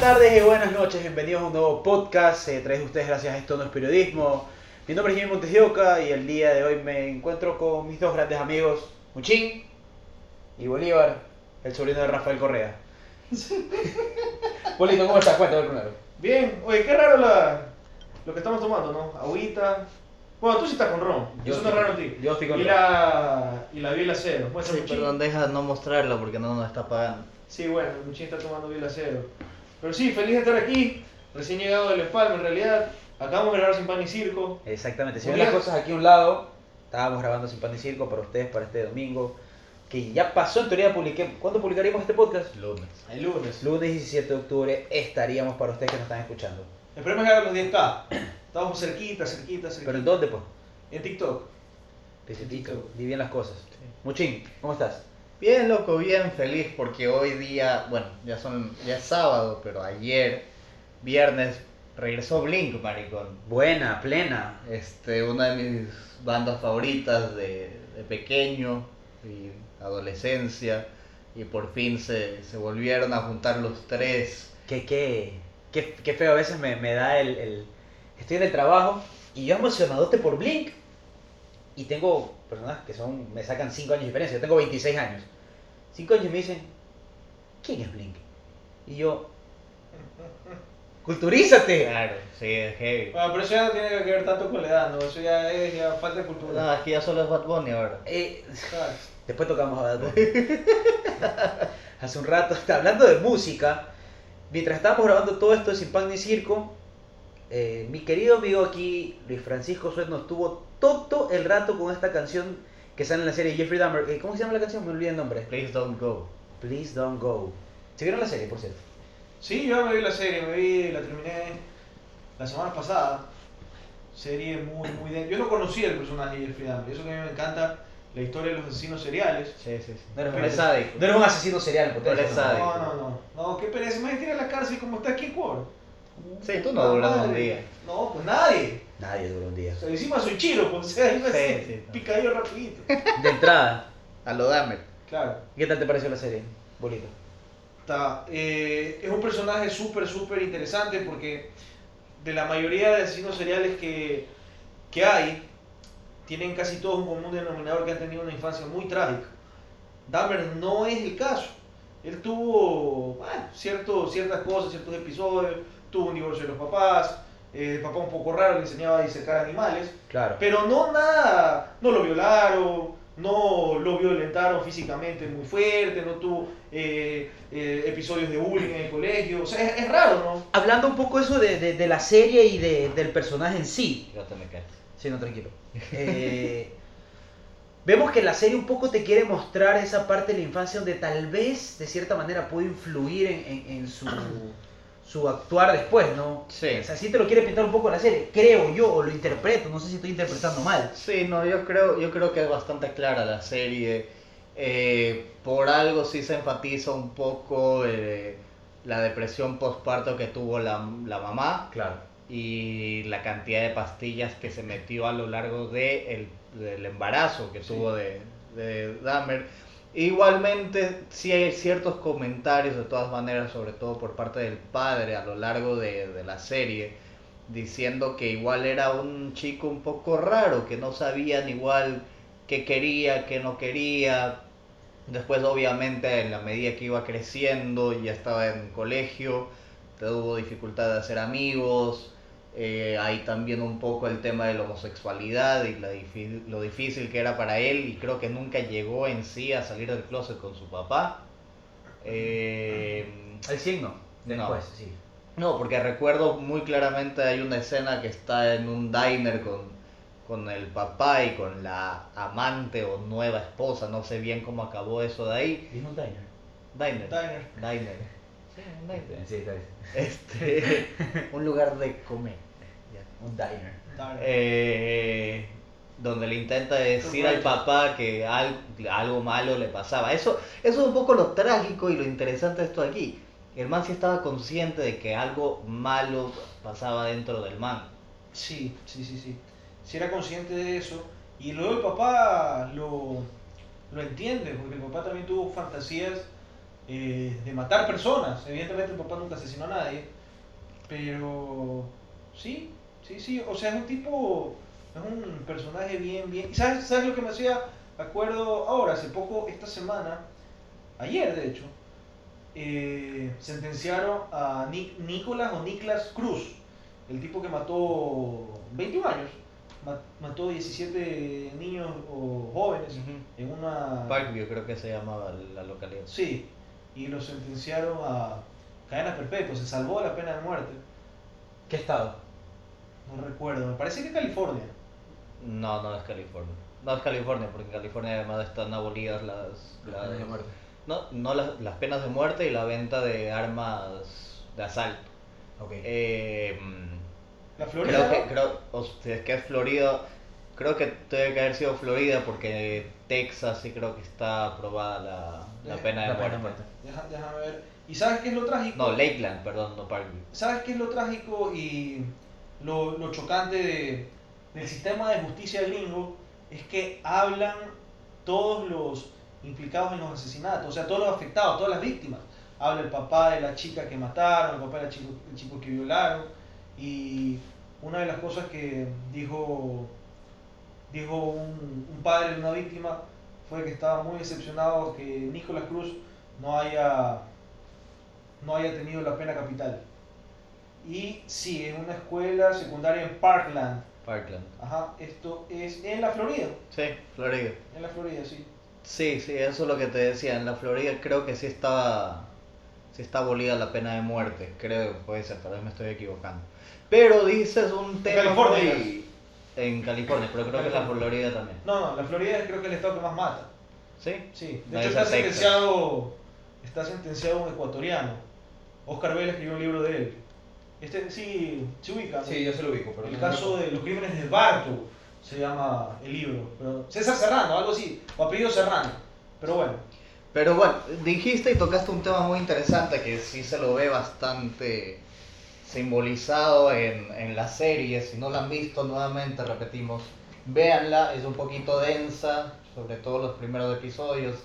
tardes y buenas noches, bienvenidos a un nuevo podcast eh, traído a ustedes gracias a Esto No es Periodismo. Mi nombre es Jimmy Montes de Oca y el día de hoy me encuentro con mis dos grandes amigos, Muchín y Bolívar, el sobrino de Rafael Correa. Bolito, ¿cómo estás? Cuéntame primero. Bien, oye, qué raro la, lo que estamos tomando, ¿no? Agüita. Bueno, tú sí estás con ron. Yo Eso no es raro en ti. yo estoy con y ron. la, y la biela cero. Sí, Muchín. perdón, deja no mostrarla porque no nos está pagando. Sí, bueno, Muchín está tomando biela cero. Pero sí, feliz de estar aquí. Recién llegado del Espalma, en realidad. Acabamos de grabar Sin Pan ni Circo. Exactamente, si ven las cosas aquí a un lado, estábamos grabando Sin Pan ni Circo para ustedes para este domingo, que ya pasó, en teoría publiqué. ¿Cuándo publicaríamos este podcast? Lunes. El lunes. Lunes 17 de octubre estaríamos para ustedes que nos están escuchando. Esperemos llegar a los 10k. Estamos cerquita, cerquita, cerquita. ¿Pero en dónde, pues? En TikTok. Pisitito, di bien las cosas. Muchín, ¿cómo estás? Bien, loco, bien feliz porque hoy día, bueno, ya son, ya es sábado, pero ayer, viernes, regresó Blink, maricón. Buena, plena. Este, una de mis bandas favoritas de, de pequeño y adolescencia. Y por fin se, se volvieron a juntar los tres. Qué, qué, qué, qué feo a veces me, me da el, el- Estoy en el trabajo y yo emocionadote por Blink. Y tengo personas que son me sacan 5 años de diferencia. Yo tengo 26 años. 5 años y me dicen, ¿quién es Blink? Y yo, culturízate. Claro, sí, es heavy. Bueno, pero eso ya no tiene que ver tanto con la edad, ¿no? Eso ya es ya falta de cultura. No, es que ya solo es Bad Bunny ahora. Eh, Claro. Después tocamos a Bad Bunny. Hace un rato, está hablando de música. Mientras estábamos grabando todo esto de Sin Pan ni Circo, eh, mi querido amigo aquí, Luis Francisco Suez, nos tuvo todo el rato con esta canción que sale en la serie Jeffrey Dahmer. Eh, ¿Cómo se llama la canción? Me olvidé el nombre. Please don't go. Please Don't Go. ¿Se vieron la serie, por cierto? Sí, yo me vi la serie, me vi, la terminé la semana pasada. Serie muy, muy densa. Yo no conocía el personaje de Jeffrey Dahmer, eso que a mí me encanta, la historia de los asesinos seriales. Sí, sí, sí. No eres, un, sádico. no eres un asesino serial, es ¿no? sádico. No, no, no. No, qué pereza, imagínate ir a la cárcel como está aquí en Ecuador. Sí, tú no duras un día. No, pues nadie. Nadie dura un día. O sea, encima soy chiro, pues, o sea, Sí, sí, picadillo rapidito. De entrada, A lo dame. Claro. ¿qué tal te pareció la serie? Bolito. Está, eh, es un personaje súper, súper interesante porque de la mayoría de asesinos seriales que, que hay, tienen casi todos un común denominador que han tenido una infancia muy trágica. Dahmer no es el caso. Él tuvo bueno, cierto, ciertas cosas, ciertos episodios, tuvo un divorcio de los papás, eh, el papá un poco raro le enseñaba a disecar animales, Claro. pero no nada, no lo violaron, no lo violentaron físicamente muy fuerte, no tuvo eh, eh, episodios de bullying en el colegio, o sea, es, es raro, ¿no? Hablando un poco eso de, de- de la serie y de- del personaje en sí. Ya te me caes. Sí, no, tranquilo. Eh, vemos que la serie un poco te quiere mostrar esa parte de la infancia donde tal vez, de cierta manera, puede influir en, en- en su, su actuar después, ¿no? Sí. O sea, sí te lo quiere pintar un poco la serie, creo yo, o lo interpreto, no sé si estoy interpretando mal. Sí, no, yo creo, yo creo que es bastante clara la serie. Eh, por algo sí se enfatiza un poco eh, la depresión postparto que tuvo la, la mamá Claro. y la cantidad de pastillas que se metió a lo largo de el- del embarazo que Sí. tuvo de, de Dahmer. Igualmente, sí hay ciertos comentarios de todas maneras, sobre todo por parte del padre a lo largo de, de la serie, diciendo que igual era un chico un poco raro, que no sabían igual qué quería, qué no quería. Después, obviamente, en la medida que iba creciendo, ya estaba en colegio, tuvo dificultad de hacer amigos. Eh, hay también un poco el tema de la homosexualidad y la lo difícil que era para él y creo que nunca llegó en sí a salir del closet con su papá. Eh, El signo, No. después, sí. no, porque recuerdo muy claramente hay una escena que está en un diner con, con el papá y con la amante o nueva esposa, no sé bien cómo acabó eso de ahí. Vino un diner. Diner. Diner. Diner. Sí, un diner. Sí, está bien. Este, un lugar de comer. Un diner. Eh, donde le intenta decir al papá que algo, algo malo le pasaba. Eso, eso es un poco lo trágico y lo interesante de esto aquí. El man sí estaba consciente de que algo malo pasaba dentro del man. Sí, sí, sí, sí. Si era consciente de eso. Y luego el papá lo, lo entiende, porque el papá también tuvo fantasías eh, de matar personas. Evidentemente el papá nunca asesinó a nadie, pero sí, sí, sí, o sea, es un tipo, es un personaje bien, bien... ¿Y sabes, sabes lo que me hacía acuerdo ahora, hace poco, esta semana, ayer de hecho, eh, sentenciaron a Nic- Nicolás o Niklas Cruz, el tipo que mató 21 años, ma- mató 17 niños o jóvenes en una... Parkview creo que se llamaba la localidad. Sí, y lo sentenciaron a cadena perpetua, se salvó de la pena de muerte. ¿Qué estado? No recuerdo, me parece que California. No, no es California. No es California, porque en California además están abolidas las, las- de muerte. No, no las, las penas de muerte y la venta de armas de asalto. Ok. Eh, La Florida. creo que, creo, o sea, es que es Florida, creo que tiene que haber sido Florida porque Texas sí creo que está aprobada la, la Eh, pena de La pena muerte. de muerte. Deja- déjame ver. ¿Y sabes qué es lo trágico? No, Lakeland, perdón, no Parkview. ¿Sabes qué es lo trágico y lo, lo chocante de- del sistema de justicia gringo? Es que hablan todos los implicados en los asesinatos, o sea, todos los afectados, todas las víctimas. Habla el papá de la chica que mataron, el papá del chico, el chico que violaron. Y una de las cosas que dijo, dijo un, un padre de una víctima fue que estaba muy decepcionado que Nicolás Cruz no haya, no haya tenido la pena capital. Y sí, es una escuela secundaria en Parkland. Parkland. Ajá, esto es en la Florida. Sí, Florida. En la Florida, sí. Sí, sí, eso es lo que te decía. En la Florida creo que sí estaba, sí está abolida la pena de muerte. Creo, puede ser, tal vez me estoy equivocando. Pero dices un tema California. muy- En California, pero creo que en la Florida también. No, no, la Florida creo que es el estado que más mata. ¿Sí? Sí, de No, hecho está sentenciado, está sentenciado un ecuatoriano. Oscar Vélez escribió un libro de él. Este sí, se ubica. Sí, yo se lo ubico, pero el no- caso de los crímenes de Barto se llama el libro. Pero César Serrano, algo así, o apellido Serrano. Pero bueno, Pero bueno, dijiste y tocaste un tema muy interesante que sí se lo ve bastante simbolizado en, en la serie. Si no la han visto, nuevamente repetimos, véanla, es un poquito densa, sobre todo los primeros episodios.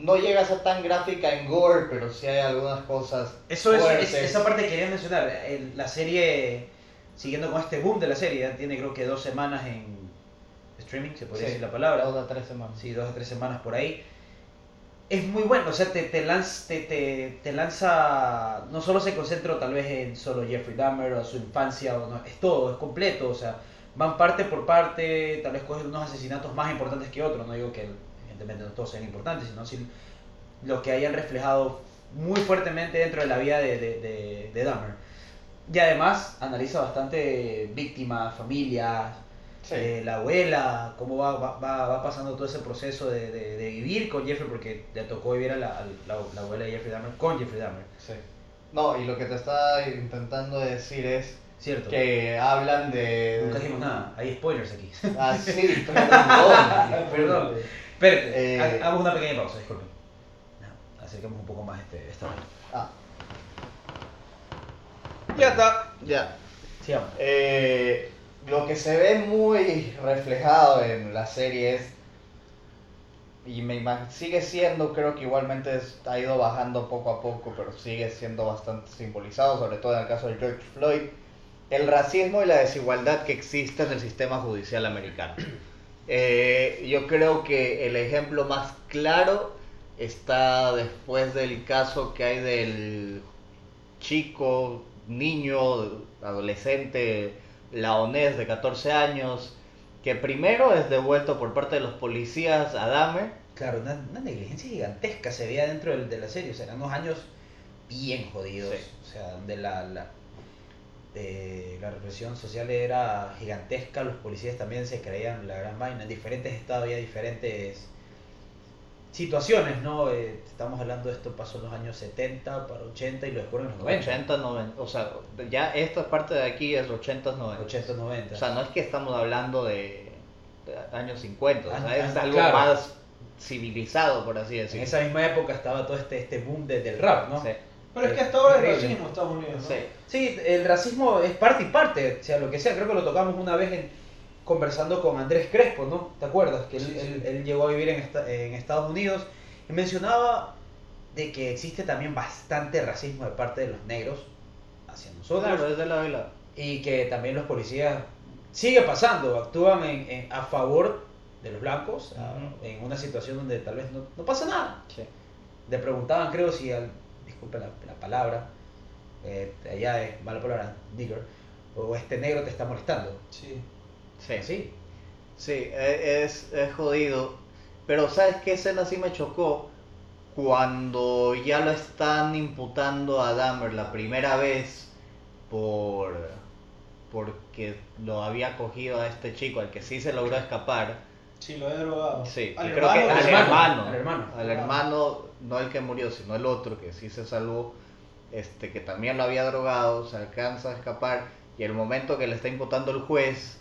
No llega a ser tan gráfica en gore, pero sí hay algunas cosas Eso es, esa parte quería mencionar. El- la serie, siguiendo con este boom de la serie, tiene creo que dos semanas en streaming, se podría Sí, decir la palabra. Dos a tres semanas. Sí, dos o tres semanas por ahí. Es muy bueno, o sea, te, te, lanza, te, te, te lanza, no solo se concentra tal vez en solo Jeffrey Dahmer o su infancia, o no, es todo, es completo, o sea, van parte por parte, tal vez cogen unos asesinatos más importantes que otros, no digo que evidentemente no todos sean importantes, sino si los que hayan reflejado muy fuertemente dentro de la vida de, de, de, de Dahmer. Y además analiza bastante víctimas, familias, Sí. eh, la abuela, cómo va, va, va, va pasando todo ese proceso de, de, vivir con Jeffrey, porque le tocó vivir a la, a la, la abuela de Jeffrey Dahmer con Jeffrey Dahmer, Sí. No, y lo que te estaba intentando decir es ¿cierto? que hablan de... Nunca dijimos nada, hay spoilers aquí. Ah, sí, perdón. Perdón. Espérate, Eh, ha- hagamos una pequeña pausa, disculpen. No, acerquemos un poco más este, esta. Ah, ya está. ya. Sigamos. Eh, lo que se ve muy reflejado en la serie es, y me sigue siendo, creo que igualmente ha ido bajando poco a poco, pero sigue siendo bastante simbolizado, sobre todo en el caso de George Floyd, el racismo y la desigualdad que existe en el sistema judicial americano. Eh, yo creo que el ejemplo más claro está después del caso que hay del chico, niño, adolescente laonés de 14 años, que primero es devuelto por parte de los policías a Dahmer. Claro, una, una negligencia gigantesca se veía dentro del- de la serie, o sea, eran unos años bien jodidos, Sí. o sea, donde la, la, eh, la represión social era gigantesca, los policías también se creían la gran vaina, en diferentes estados había diferentes situaciones, ¿no? Eh, estamos hablando de esto pasó en los años 70 para 80 y lo descubren en los 90, 80, 90, o sea, ya esta parte de aquí es 80, 90. 80, 90. O sea, no es que estamos hablando de, de años 50, o sea, Ah, es ah, algo claro. más civilizado, por así en decirlo. esa misma época estaba todo este, este boom de- del rap, ¿no? Sí. Pero es que hasta ahora Increíble. racismo en Estados Unidos, ¿no? Sí. Sí, el racismo es parte y parte, sea lo que sea. Creo que lo tocamos una vez en, conversando con Andrés Crespo, ¿no? ¿Te acuerdas? Que él, Sí, sí. él- él llegó a vivir en, esta- en Estados Unidos y mencionaba de que existe también bastante racismo de parte de los negros hacia nosotros. Claro, es de lado y lado. Y que también los policías sigue pasando, actúan en, en- a favor de los blancos a- en una situación donde tal vez no, no pasa nada. Sí. Le preguntaban, creo, si al, disculpe la, la palabra, eh, allá es mala palabra, nigger, o este negro te está molestando. Sí. Sí. Sí. Sí, e- es, es jodido. Pero ¿sabes qué escena sí me chocó? Cuando ya lo están imputando a Dahmer la primera vez por porque lo había cogido a este chico al que sí se logró escapar. Sí, lo he drogado. Sí, Al creo que hermano al hermano, al hermano. al hermano, no el que murió, sino el otro que sí se salvó, este que también lo había drogado, se alcanza a escapar y el momento que le está imputando el juez,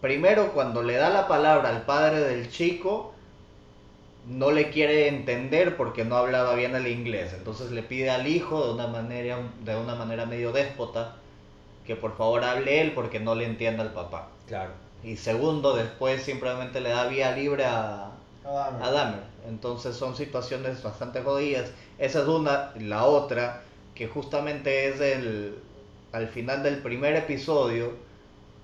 primero cuando le da la palabra al padre del chico, no le quiere entender porque no hablaba bien el inglés, entonces le pide al hijo de una manera, de una manera medio déspota que por favor hable él porque no le entiende al papá. Claro. Y segundo, después simplemente le da vía libre a, a Dahmer. Entonces son situaciones bastante jodidas. Esa es una. La otra, que justamente es el, al final del primer episodio,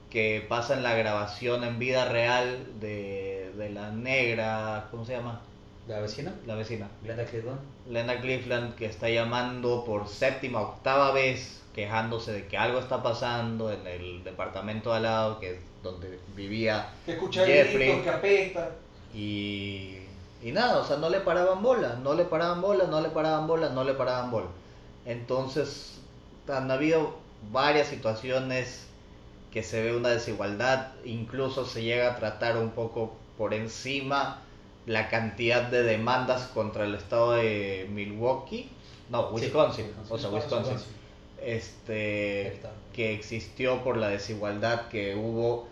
que pasa en la grabación en vida real de, de la negra, ¿cómo se llama? ¿La vecina? La vecina. Glenda Clifton. Lena Cleveland, que está llamando por séptima, octava vez, quejándose de que algo está pasando en el departamento de al lado, que es donde vivía Que Jeffrey. gritos, que apesta. y, y nada, o sea, no le paraban bola, no le paraban bola, no le paraban bola, no le paraban bola. Entonces, han habido varias situaciones que se ve una desigualdad, incluso se llega a tratar un poco por encima la cantidad de demandas contra el estado de Milwaukee, no, Sí, Wisconsin, Wisconsin. o sea, Wisconsin, este, Estado. que existió por la desigualdad que hubo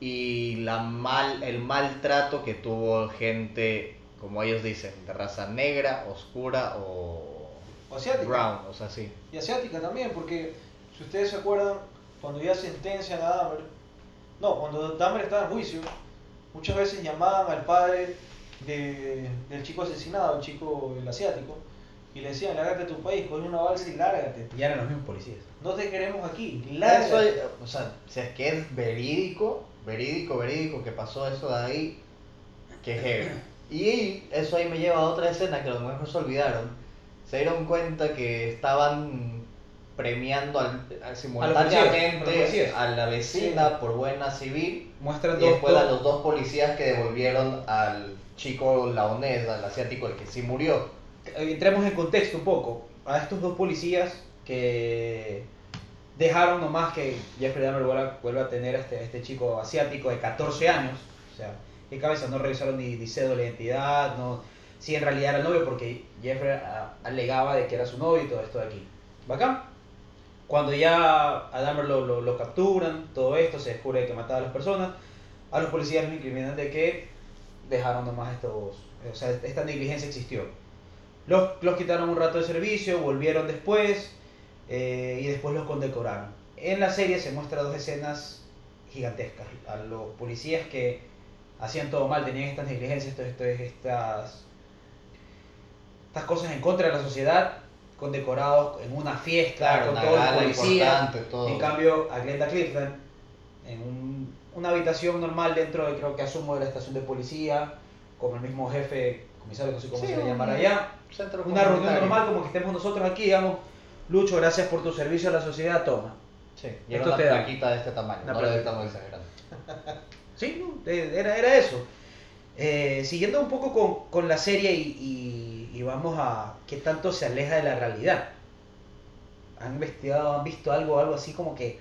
y la mal, el maltrato que tuvo gente, como ellos dicen, de raza negra, oscura o O asiática. brown, o sea, sí. Y asiática también, porque si ustedes se acuerdan, cuando ya sentencian a Dahmer, no, cuando Dahmer estaba en juicio, muchas veces llamaban al padre de- del chico asesinado, el chico, el asiático, y le decían, lárgate a tu país, coge una balsa y lárgate. Ya eran los mismos policías. No te queremos aquí, Eso, lárgate. o sea, si es que es verídico, verídico, verídico que pasó eso de ahí, que heavy. Y eso ahí me lleva a otra escena que a lo mejor se olvidaron. Se dieron cuenta que estaban premiando al, al- simultáneamente policías. a la vecina por buena civil Muestran y dos, después a los dos policías que devolvieron al chico laonés, al asiático, el que sí murió. entremos en contexto un poco. A estos dos policías que dejaron nomás que Jeffrey Dahmer vuelva, vuelva a tener a este, este chico asiático de 14 años. O sea, qué cabeza, no revisaron ni, ni cédula de identidad, no, si en realidad era novio, porque Jeffrey ah, alegaba de que era su novio y todo esto de aquí. Bacán. Cuando ya a Dahmer lo, lo, lo capturan, todo esto, se descubre que mataba a las personas, a los policías los incriminan de que dejaron nomás estos, o sea, esta negligencia existió. Los, los quitaron un rato de servicio, volvieron después eh, y después los condecoraron. En la serie se muestra dos escenas gigantescas. A los policías que hacían todo mal, tenían estas negligencias, esto- estas, estas cosas en contra de la sociedad, condecorados en una fiesta con una todo el gala policía. importante, todo. En cambio, a Glenda Clifton, en un- una habitación normal dentro de, creo que asumo, de la estación de policía, como el mismo jefe, comisario, no sé cómo Sí, se le llamará allá. Una reunión normal, como que estemos nosotros aquí, digamos, Lucho, gracias por tu servicio a la sociedad, toma. Sí, y Esto una te da. plaquita de este tamaño, Una no plaquita. estamos exagerando. Sí, era, era eso. Eh, siguiendo un poco con, con la serie y, y- y vamos a qué tanto se aleja de la realidad. ¿Han investigado, han visto algo, algo así como que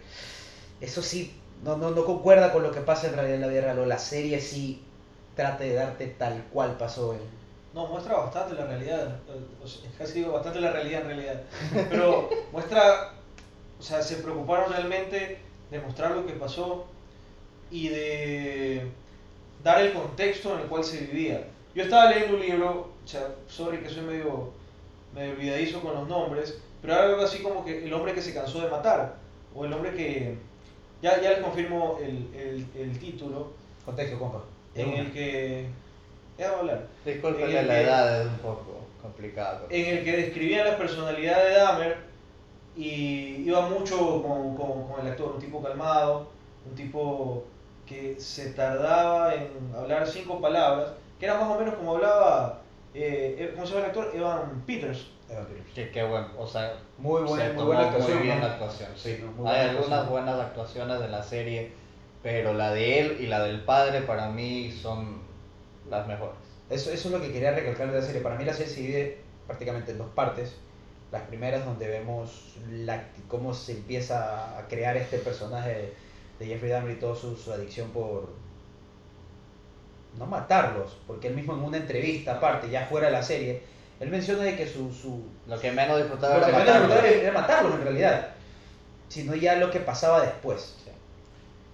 eso sí no, no, no concuerda con lo que pasa en realidad en la vida real? O la serie sí trata de darte tal cual pasó en... No, muestra bastante la realidad. eh, o sea, casi digo bastante la realidad en realidad. Pero muestra, o sea, se preocuparon realmente de mostrar lo que pasó y de dar el contexto en el cual se vivía. Yo estaba leyendo un libro, o sea, sorry que soy medio, medio olvidadizo con los nombres, pero era algo así como que el hombre que se cansó de matar, o el hombre que, ya, ya les confirmo el, el, el título, Contexto, compa. en el que déjame hablar. Disculpen la que- edad, es un poco complicado. En el que describían la personalidad de Dahmer y iba mucho con, con- con el actor, un tipo calmado, un tipo que se tardaba en hablar cinco palabras, que era más o menos como hablaba, eh, ¿cómo se llama el actor? Evan Peters. Que qué bueno, o sea, Muy buena- se muy buena actuación, Muy bien actuación, sí. Sí, muy Hay algunas actuación. buenas actuaciones de la serie, pero la de él y la del padre para mí son las mejores. Eso, eso es lo que quería recalcar de la serie. Para mí la serie se divide prácticamente en dos partes. Las primeras donde vemos la, cómo se empieza a crear este personaje de Jeffrey Dahmer y toda su, su adicción por no matarlos, porque él mismo en una entrevista aparte, ya fuera de la serie, él menciona de que su, su Lo que menos disfrutaba era menos le matarlo. gustaba era matarlos en realidad, sino ya lo que pasaba después.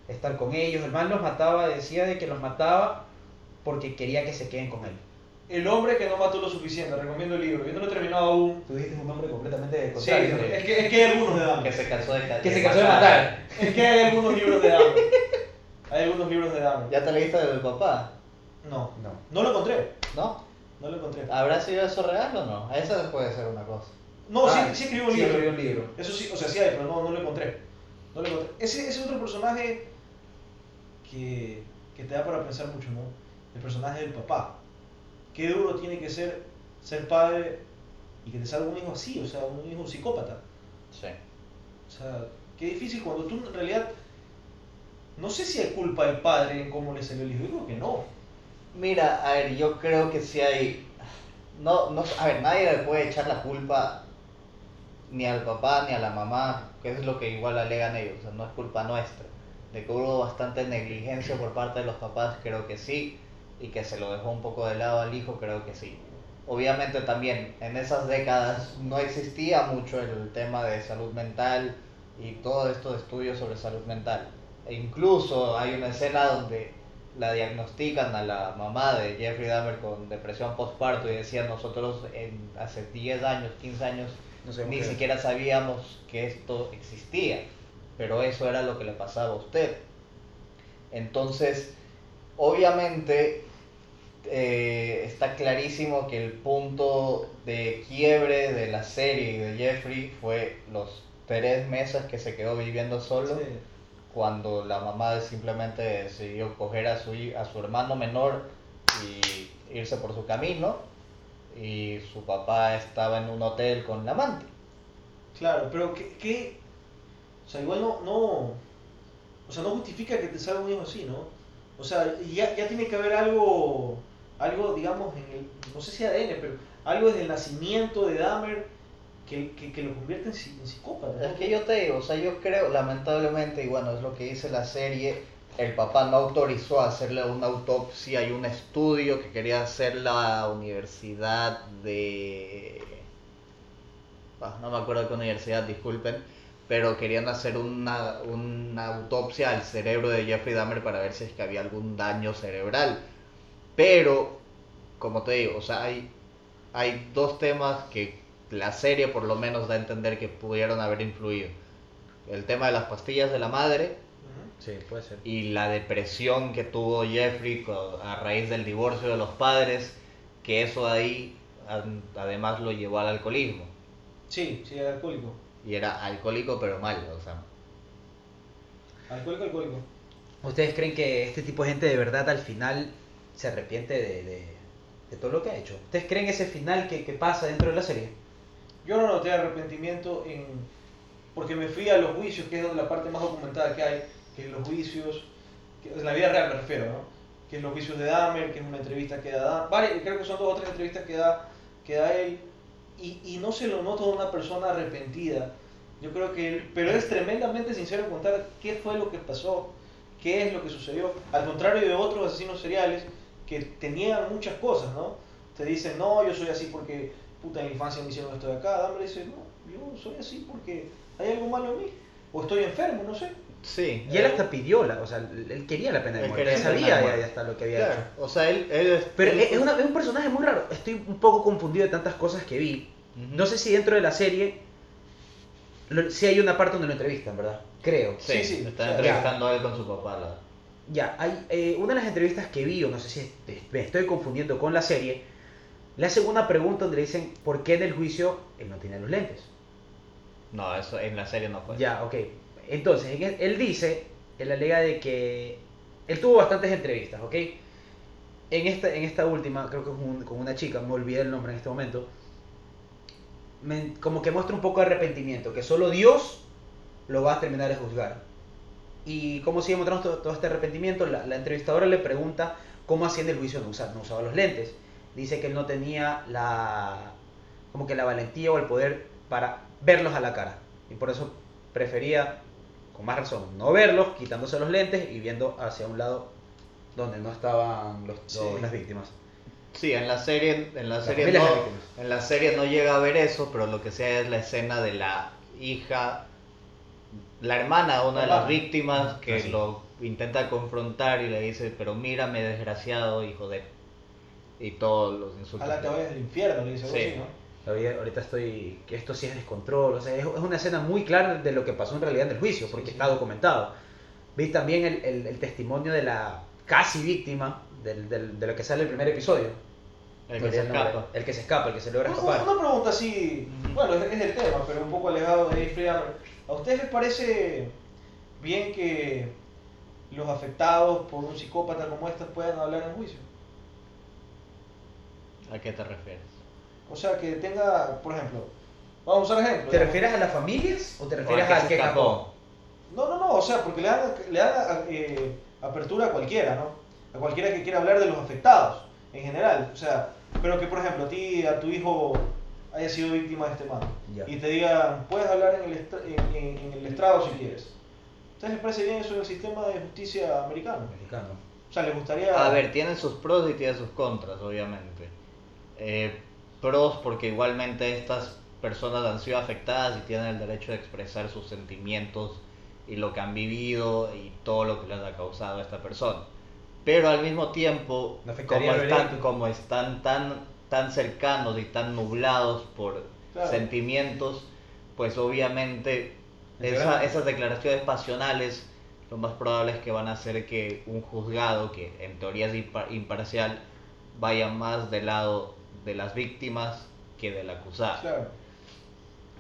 Estar con ellos, el man los mataba, decía de que los mataba porque quería que se queden con él. El hombre que no mató lo suficiente, recomiendo el libro, yo no lo he terminado aún. Tú dijiste un nombre completamente Sí, contrario. es que, es que hay algunos de Dahmer. Que se cansó de que se cansó de matar. Es que hay algunos libros de Dahmer. Hay algunos libros de Dahmer. ¿Ya te leíste del papá? No, No. no lo encontré. ¿No? No lo encontré. ¿Habrá sido eso real o no? Esa puede ser una cosa. No, Ah, sí, sí escribió un sí libro. escribió un libro. Eso sí, o sea, sí hay, pero no, no lo encontré. No lo encontré. Ese, ese es otro personaje que, que te da para pensar mucho, ¿no? El personaje del papá. Qué duro tiene que ser ser padre y que te salga un hijo así, o sea, un hijo psicópata. Sí. O sea, qué difícil cuando tú en realidad. No sé si hay culpa del padre en cómo le salió el hijo. Yo creo que no. Mira, a ver, yo creo que si hay... No, no, a ver, nadie le puede echar la culpa ni al papá ni a la mamá, que es lo que igual alegan ellos, o sea, no es culpa nuestra. De que hubo bastante negligencia por parte de los papás, creo que sí, y que se lo dejó un poco de lado al hijo, creo que sí. Obviamente también en esas décadas no existía mucho el tema de salud mental y todos estos estudios sobre salud mental. E incluso hay una escena donde la diagnostican a la mamá de Jeffrey Dahmer con depresión postparto y decían nosotros en, hace 10 años, 15 años No sé ni siquiera sabíamos que esto existía, pero eso era lo que le pasaba a usted. Entonces, obviamente, eh, está clarísimo que el punto de quiebre de la serie y de Jeffrey fue los tres meses que se quedó viviendo solo Sí. cuando la mamá simplemente decidió coger a su, a su hermano menor y irse por su camino y su papá estaba en un hotel con la amante. Claro, pero que, que- o sea, igual no, no, o sea, no justifica que te salga un hijo así, ¿no? O sea, ya, ya tiene que haber algo, algo, digamos, en el, no sé si ADN, pero algo desde el nacimiento de Dahmer que, que, lo convierte en, en psicópata. Es que yo te digo, o sea, yo creo, lamentablemente, y bueno, es lo que dice la serie, el papá no autorizó a hacerle una autopsia y un estudio que quería hacer la universidad de... ah, no me acuerdo qué universidad, disculpen, pero querían hacer una, una autopsia al cerebro de Jeffrey Dahmer para ver si es que había algún daño cerebral. Pero, como te digo, o sea, hay, hay dos temas que la serie por lo menos da a entender que pudieron haber influido. El tema de las pastillas de la madre. Sí, puede ser. y la depresión que tuvo Jeffrey a raíz del divorcio de los padres, que eso ahí además lo llevó al alcoholismo. Sí, sí, era alcohólico. Y era alcohólico pero mal, o sea. Alcohólico, alcohólico. ¿Ustedes creen que este tipo de gente de verdad al final se arrepiente de, de- de todo lo que ha hecho? ¿Ustedes creen ese final que, que pasa dentro de la serie? Yo no noté arrepentimiento en porque me fui a los juicios, que es donde la parte más documentada que hay, que es los juicios, que en la vida real me refiero, ¿no? Que es los juicios de Dahmer, que es una entrevista que da varias, creo que son dos o tres entrevistas que da, que da él, y, y no se lo nota de una persona arrepentida. Yo creo que él, pero es tremendamente sincero contar qué fue lo que pasó, qué es lo que sucedió, al contrario de otros asesinos seriales que te niegan muchas cosas, ¿no? Te dicen, no, yo soy así porque puta en la infancia me hicieron esto de acá. Dahmer dice, no, yo soy así porque hay algo malo en mí, o estoy enfermo, no sé. Sí. Y él hasta pidió la, o sea, él quería la pena de muerte. Él sabía de ya, hasta lo que había Claro, hecho. o sea, él... él- Pero él- es, una- es un personaje muy raro. Estoy un poco confundido de tantas cosas que vi. No sé si dentro de la serie lo- si hay una parte donde lo entrevistan, ¿verdad? Creo. Sí, Sí, sí, están entrevistando a él con su papá. la- Ya, hay eh, una de las entrevistas que vi, o no sé si me estoy confundiendo con la serie, le hacen una pregunta donde le dicen por qué en el juicio él no tiene los lentes. No, eso en la serie no fue. Ya, ok. Entonces, en el- él dice, él alega de que él tuvo bastantes entrevistas, ¿ok? En esta, en esta última, creo que es un- con una chica, me olvidé el nombre en este momento, me- como que muestra un poco de arrepentimiento, que solo Dios lo va a terminar de juzgar. Y como sigue mostrando todo, todo este arrepentimiento, la, la entrevistadora le pregunta cómo hacía en el juicio no, usa- no usaba los lentes. Dice que él no tenía la, como que la valentía o el poder para verlos a la cara. Y por eso prefería, con más razón, no verlos, quitándose los lentes y viendo hacia un lado donde no estaban los, Sí. los- las víctimas. Sí, en la serie, en la serie no, en la serie no llega a ver eso, pero lo que sea es la escena de la hija, la hermana de una de las víctimas que Ah, sí. lo intenta confrontar y le dice, pero mírame desgraciado, hijo de... Y todos los insultos. Ojalá te vayas del infierno, le dice Sí. así, ¿no? Todavía ahorita estoy, que esto sí es descontrol, o sea, es, es una escena muy clara de lo que pasó en realidad en el juicio, porque Sí, sí. está documentado. Vi también el, el- el testimonio de la casi víctima del, del- de lo que sale el primer episodio. El que se el escapa. El que se escapa, el que se logra escapar. una pregunta así, bueno, es, es del tema, pero un poco alejado de Jeffrey Dahmer. ¿A ustedes les parece bien que los afectados por un psicópata como este puedan hablar en juicio? ¿A qué te refieres? O sea, que tenga, por ejemplo, vamos a usar ejemplos. ¿Te digamos. refieres a las familias o te ¿O refieres al que escapó? No, no, no, o sea, porque le dan, le dan eh, apertura a cualquiera, ¿no? A cualquiera que quiera hablar de los afectados, en general. O sea, pero que, por ejemplo, a ti, a tu hijo haya sido víctima de este man. Ya. Y te digan, puedes hablar en el, estra- en, en- en el estrado si quieres. ¿Ustedes les parece bien eso en el sistema de justicia americano? Mexicano. O sea, les gustaría... A ver, tiene sus pros y tiene sus contras, obviamente. Eh, pros porque igualmente estas personas han sido afectadas y tienen el derecho de expresar sus sentimientos y lo que han vivido y todo lo que les ha causado a esta persona. Pero al mismo tiempo, como están, como están tan, tan cercanos y tan nublados por Claro. sentimientos, pues obviamente esa- esas declaraciones pasionales lo más probable es que van a hacer que un juzgado, que en teoría es impa- imparcial, vaya más del lado de las víctimas que del acusado. Claro.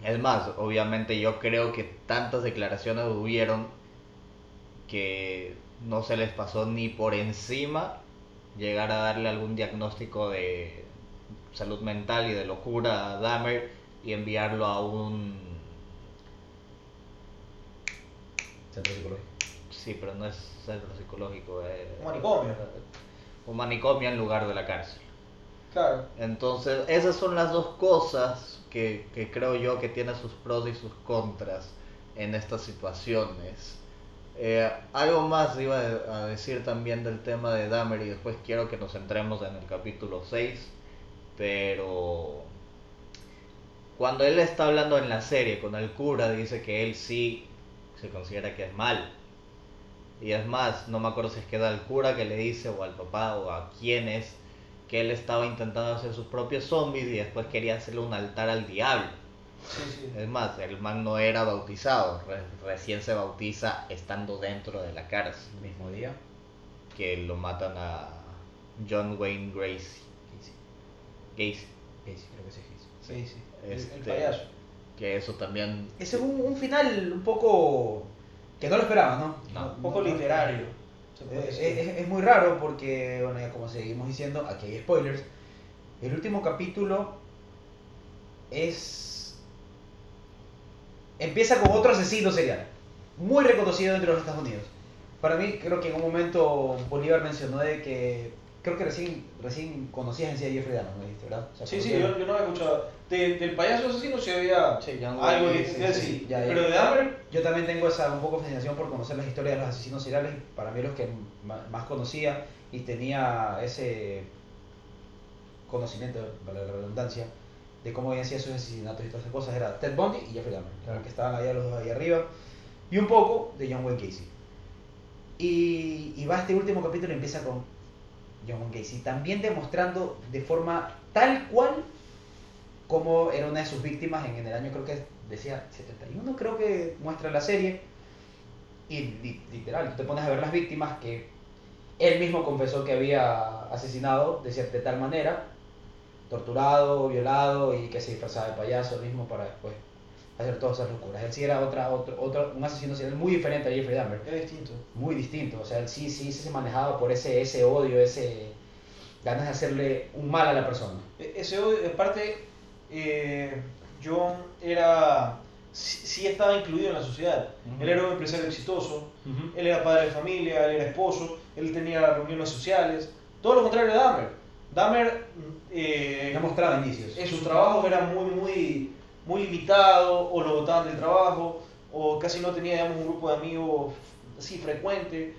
Es más, obviamente yo creo que tantas declaraciones hubieron que no se les pasó ni por encima llegar a darle algún diagnóstico de salud mental y de locura a Dahmer y enviarlo a un... Centro psicológico. Sí, pero no es centro psicológico. eh, Un manicomio. Un manicomio en lugar de la cárcel. Claro. Entonces, esas son las dos cosas que, que creo yo que tienen sus pros y sus contras en estas situaciones. Eh, algo más iba a a decir también del tema de Dahmer y después quiero que nos centremos en el capítulo 6, pero cuando él está hablando en la serie con el cura dice que él sí se considera que es mal. Y es más, no me acuerdo si es que da al cura que le dice o al papá o a quién es que él estaba intentando hacer sus propios zombies y después quería hacerle un altar al diablo. Sí, sí. Es más, el man no era bautizado, re- recién se bautiza estando dentro de la cárcel, El mismo día. que lo matan a John Wayne Gracie. Gacy. Casey, creo que sí, Casey. Sí, sí. El, el Este, payaso. Que eso también... Ese es un, un final un poco que no lo esperaba, ¿no? No. Un poco literario. Es, es- es muy raro porque, bueno, ya como seguimos diciendo, aquí hay spoilers. El último capítulo es. Empieza con otro asesino serial, muy reconocido dentro de los Estados Unidos. Para mí, creo que en un momento Bolívar mencionó de que. Creo que recién, recién conocías en sí a Jeffrey Dahmer, ¿no dijiste, verdad? O sea, Sí, sí, yo, yo no había escuchado. De- del payaso asesino sí había Sí, John algo Wayne de él sí, sí. ya, ya. Pero de Dahmer, Yo también tengo esa un poco fascinación por conocer las historias de los asesinos seriales. Para mí los que más conocía y tenía ese conocimiento, vale la redundancia, de cómo habían sido sus asesinatos y todas esas cosas era Ted Bundy y Jeffrey Dahmer, Claro. que estaban allá los dos ahí arriba. Y un poco de John Wayne Gacy. Y, y va este último capítulo y empieza con John Gacy, también demostrando de forma tal cual como era una de sus víctimas en, el año, creo que decía 71, creo que muestra la serie. Y li- literal, tú te pones a ver las víctimas que Él mismo confesó que había asesinado de, de tal manera, torturado, violado y que se disfrazaba de payaso mismo para después hacer todas esas locuras. Él sí era otra, otro, otro, un asesino serial muy diferente a Jeffrey Dahmer. Es distinto. Muy distinto. O sea, él sí, sí se manejaba por ese, ese odio, ese ganas de hacerle un mal a la persona. E- Ese odio, en parte, eh, John era, sí, sí estaba incluido en la sociedad. Ujú. Él era un empresario exitoso, él era padre de familia, él era esposo, él tenía reuniones sociales. Todo lo contrario de Dahmer. Dahmer, eh, No mostraba indicios. en sus trabajos era muy, muy, muy limitado, o lo botaban del trabajo, o casi no tenía, digamos, un grupo de amigos así frecuente,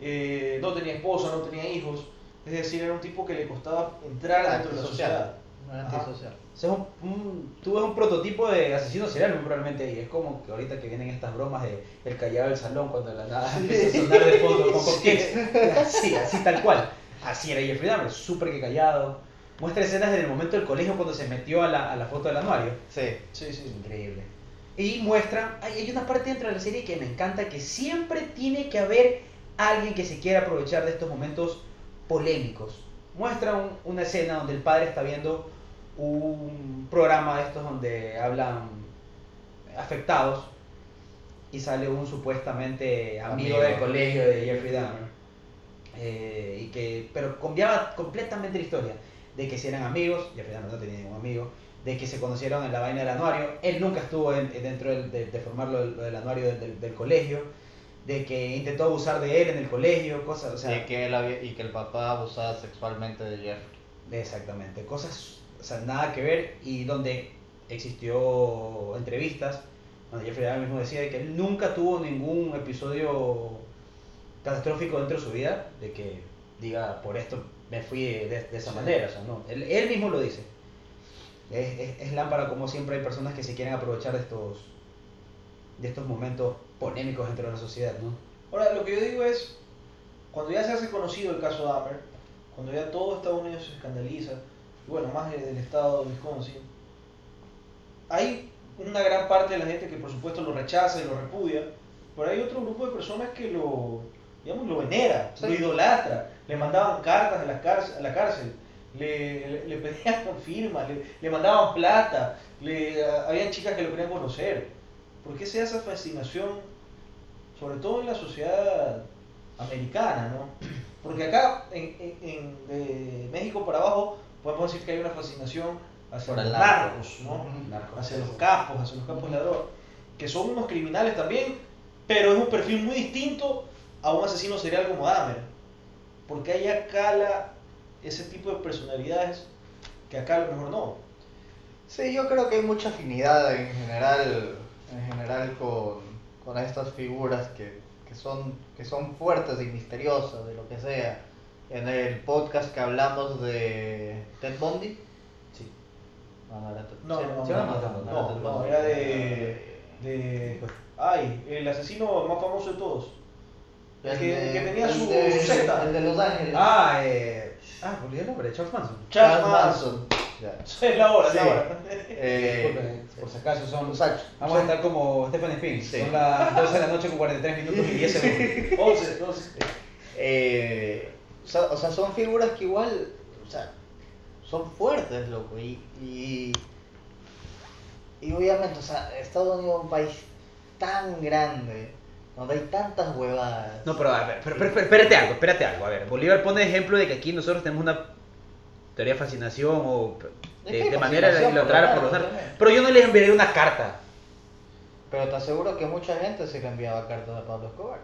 eh, no tenía esposa, no tenía hijos. Es decir, era un tipo que le costaba entrar dentro de la sociedad. Antisocial. O sea, un, un- tú ves un prototipo de asesino serial probablemente ahí. Es como que ahorita que vienen estas bromas de el callado del salón cuando la nada empieza a sonar de fondo con cupcakes. Así, así tal cual. Así era Jeffrey Dahmer, súper que callado. Muestra escenas en el momento del colegio cuando se metió a la, a la foto del anuario. Sí. Sí, sí. Increíble. Y muestra, hay, hay una parte dentro de la serie que me encanta, que siempre tiene que haber alguien que se quiera aprovechar de estos momentos polémicos. Muestra un- una escena donde el padre está viendo un programa de estos donde hablan afectados y sale un supuestamente amigo, Amigo. del colegio de Jeffrey Dahmer. Eh, y que, pero cambiaba completamente la historia de que si eran amigos, Jeffrey Dahmer no tenía ningún amigo, de que se conocieron en la vaina del anuario, él nunca estuvo en- dentro del- de, de formar lo del, lo del anuario del, del- del colegio, de que intentó abusar de él en el colegio, cosas, o sea, y, que él había- y que el papá abusaba sexualmente de Jeffrey. Exactamente, cosas, o sea, nada que ver y donde existió entrevistas donde Jeffrey Dahmer mismo decía de que él nunca tuvo ningún episodio catastrófico dentro de su vida, de que diga, por esto me fui de, de esa Sí. manera, o sea, no, él, él mismo lo dice. Es, es, es lámpara como siempre hay personas que se quieren aprovechar de estos, de estos momentos polémicos dentro de la sociedad, ¿no? Ahora, lo que yo digo es, cuando ya se hace conocido el caso Dahmer, cuando ya todo Estados Unidos se escandaliza, y bueno, más del estado de Wisconsin, hay una gran parte de la gente que por supuesto lo rechaza y lo repudia, pero hay otro grupo de personas que lo, digamos, lo venera, Sí. lo idolatra, le mandaban cartas a la cárcel, a la cárcel le, le, le pedían firmas, le, le mandaban plata, le, habían chicas que lo querían conocer. ¿Por qué se da esa fascinación, sobre todo en la sociedad americana, ¿no? Porque acá, en, en- en- de México para abajo, podemos decir que hay una fascinación hacia Por los narco. narcos, ¿no? Narcos. hacia los capos, hacia los capos de la droga, que son unos criminales también, pero es un perfil muy distinto a un asesino serial como Dahmer, porque allá cala ese tipo de personalidades que acá a lo mejor no. Sí, yo creo que hay mucha afinidad en general, en general con, con estas figuras que, que son, que son fuertes y misteriosas, de lo que sea. En el podcast que hablamos de Ted Bundy. Sí. No, no era Ted No, no, no, no, no, no, era de, de, ay, el asesino más famoso de todos. El que, que tenía su, de- su secta. El de Los Ángeles. Ah, eh, ah, olvidé el nombre, Charles Manson. Charles Manson. Ya. Es la hora, es la Sí. hora. Eh, Disculpe, por si acaso son. Exacto. Vamos a estar como Stephen Spin. Sí. Son las 12 de la noche con 43 minutos y 10 segundos. 11, 11. Eh, o, sea, o sea, son figuras que igual, o sea, son fuertes, loco. Y, y, y obviamente, o sea, Estados Unidos es un país tan grande, donde hay tantas huevadas. No, pero a ver, pero, pero- pero espérate algo, espérate algo. A ver, Bolívar pone ejemplo de que aquí nosotros tenemos una teoría de fascinación o ¿De de, qué de manera fascinación por los por? Pero yo no les enviaría una carta. Pero te aseguro que mucha gente se le enviaba cartas a Pablo Escobar.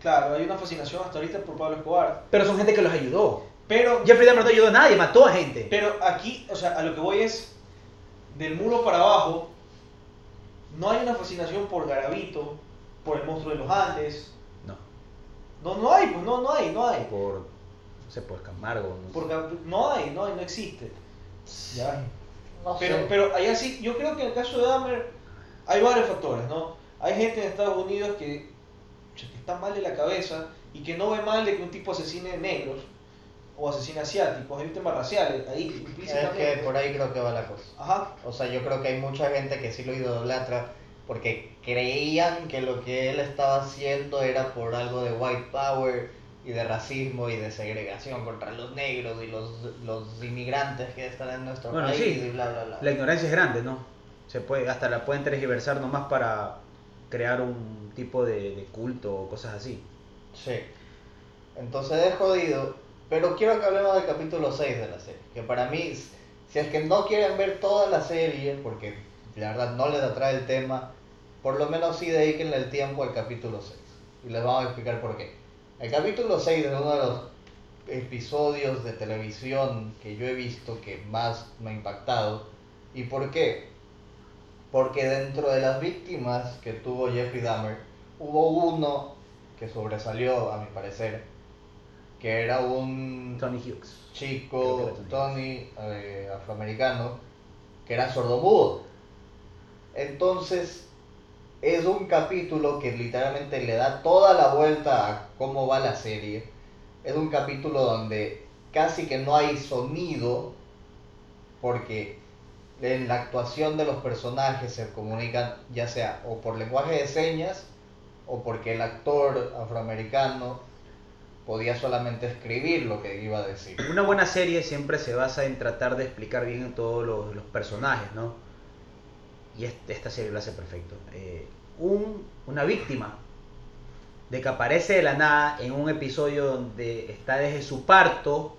Claro, hay una fascinación hasta ahorita por Pablo Escobar. Pero son gente que los ayudó. Pero, Jeffrey Dahmer no ayudó a nadie, mató a gente. pero aquí, o sea, a lo que voy es, del muro para abajo, no hay una fascinación por Garavito, por el monstruo de los Andes. No, No, no hay, pues no, no hay, no hay. por, no sé, por Camargo. no sé. Porque no hay, no hay, no existe. Ya. No Pero, sé. pero allá sí, yo creo que en el caso de Dahmer hay varios factores, ¿no? Hay gente en Estados Unidos que, que está mal de la cabeza y que no ve mal de que un tipo asesine negros o asesine asiáticos, hay temas raciales ahí es que por ahí creo que va la cosa. Ajá, O sea, yo creo que hay mucha gente que sí lo idolatra porque creían que lo que él estaba haciendo era por algo de white power y de racismo y de segregación contra los negros y los, los inmigrantes que están en nuestro Bueno, país sí. y bla, bla, bla. La ignorancia es grande, ¿no? Se puede, hasta la pueden tergiversar nomás para crear un tipo de, de culto o cosas así. Sí. Entonces es jodido, pero quiero que hablemos del capítulo 6 de la serie, que para mí, si es que no quieren ver toda la serie, porque la verdad no les atrae el tema, por lo menos sí dedíquenle el tiempo al capítulo 6. Y les vamos a explicar por qué. El capítulo 6 es uno de los episodios de televisión que yo he visto que más me ha impactado. ¿Y por qué? Porque dentro de las víctimas que tuvo Jeffrey Dahmer, hubo uno que sobresalió, a mi parecer, que era un Tony Hughes. Chico, Tony Tony, eh, afroamericano, que era sordomudo. Entonces, es un capítulo que literalmente le da toda la vuelta a cómo va la serie. Es un capítulo donde casi que no hay sonido, porque en la actuación de los personajes se comunican ya sea o por lenguaje de señas o porque el actor afroamericano podía solamente escribir lo que iba a decir. Una buena serie siempre se basa en tratar de explicar bien todos los, los personajes, ¿no? Y esta serie lo hace perfecto. Eh, un, una víctima de que aparece de la nada en un episodio donde está desde su parto,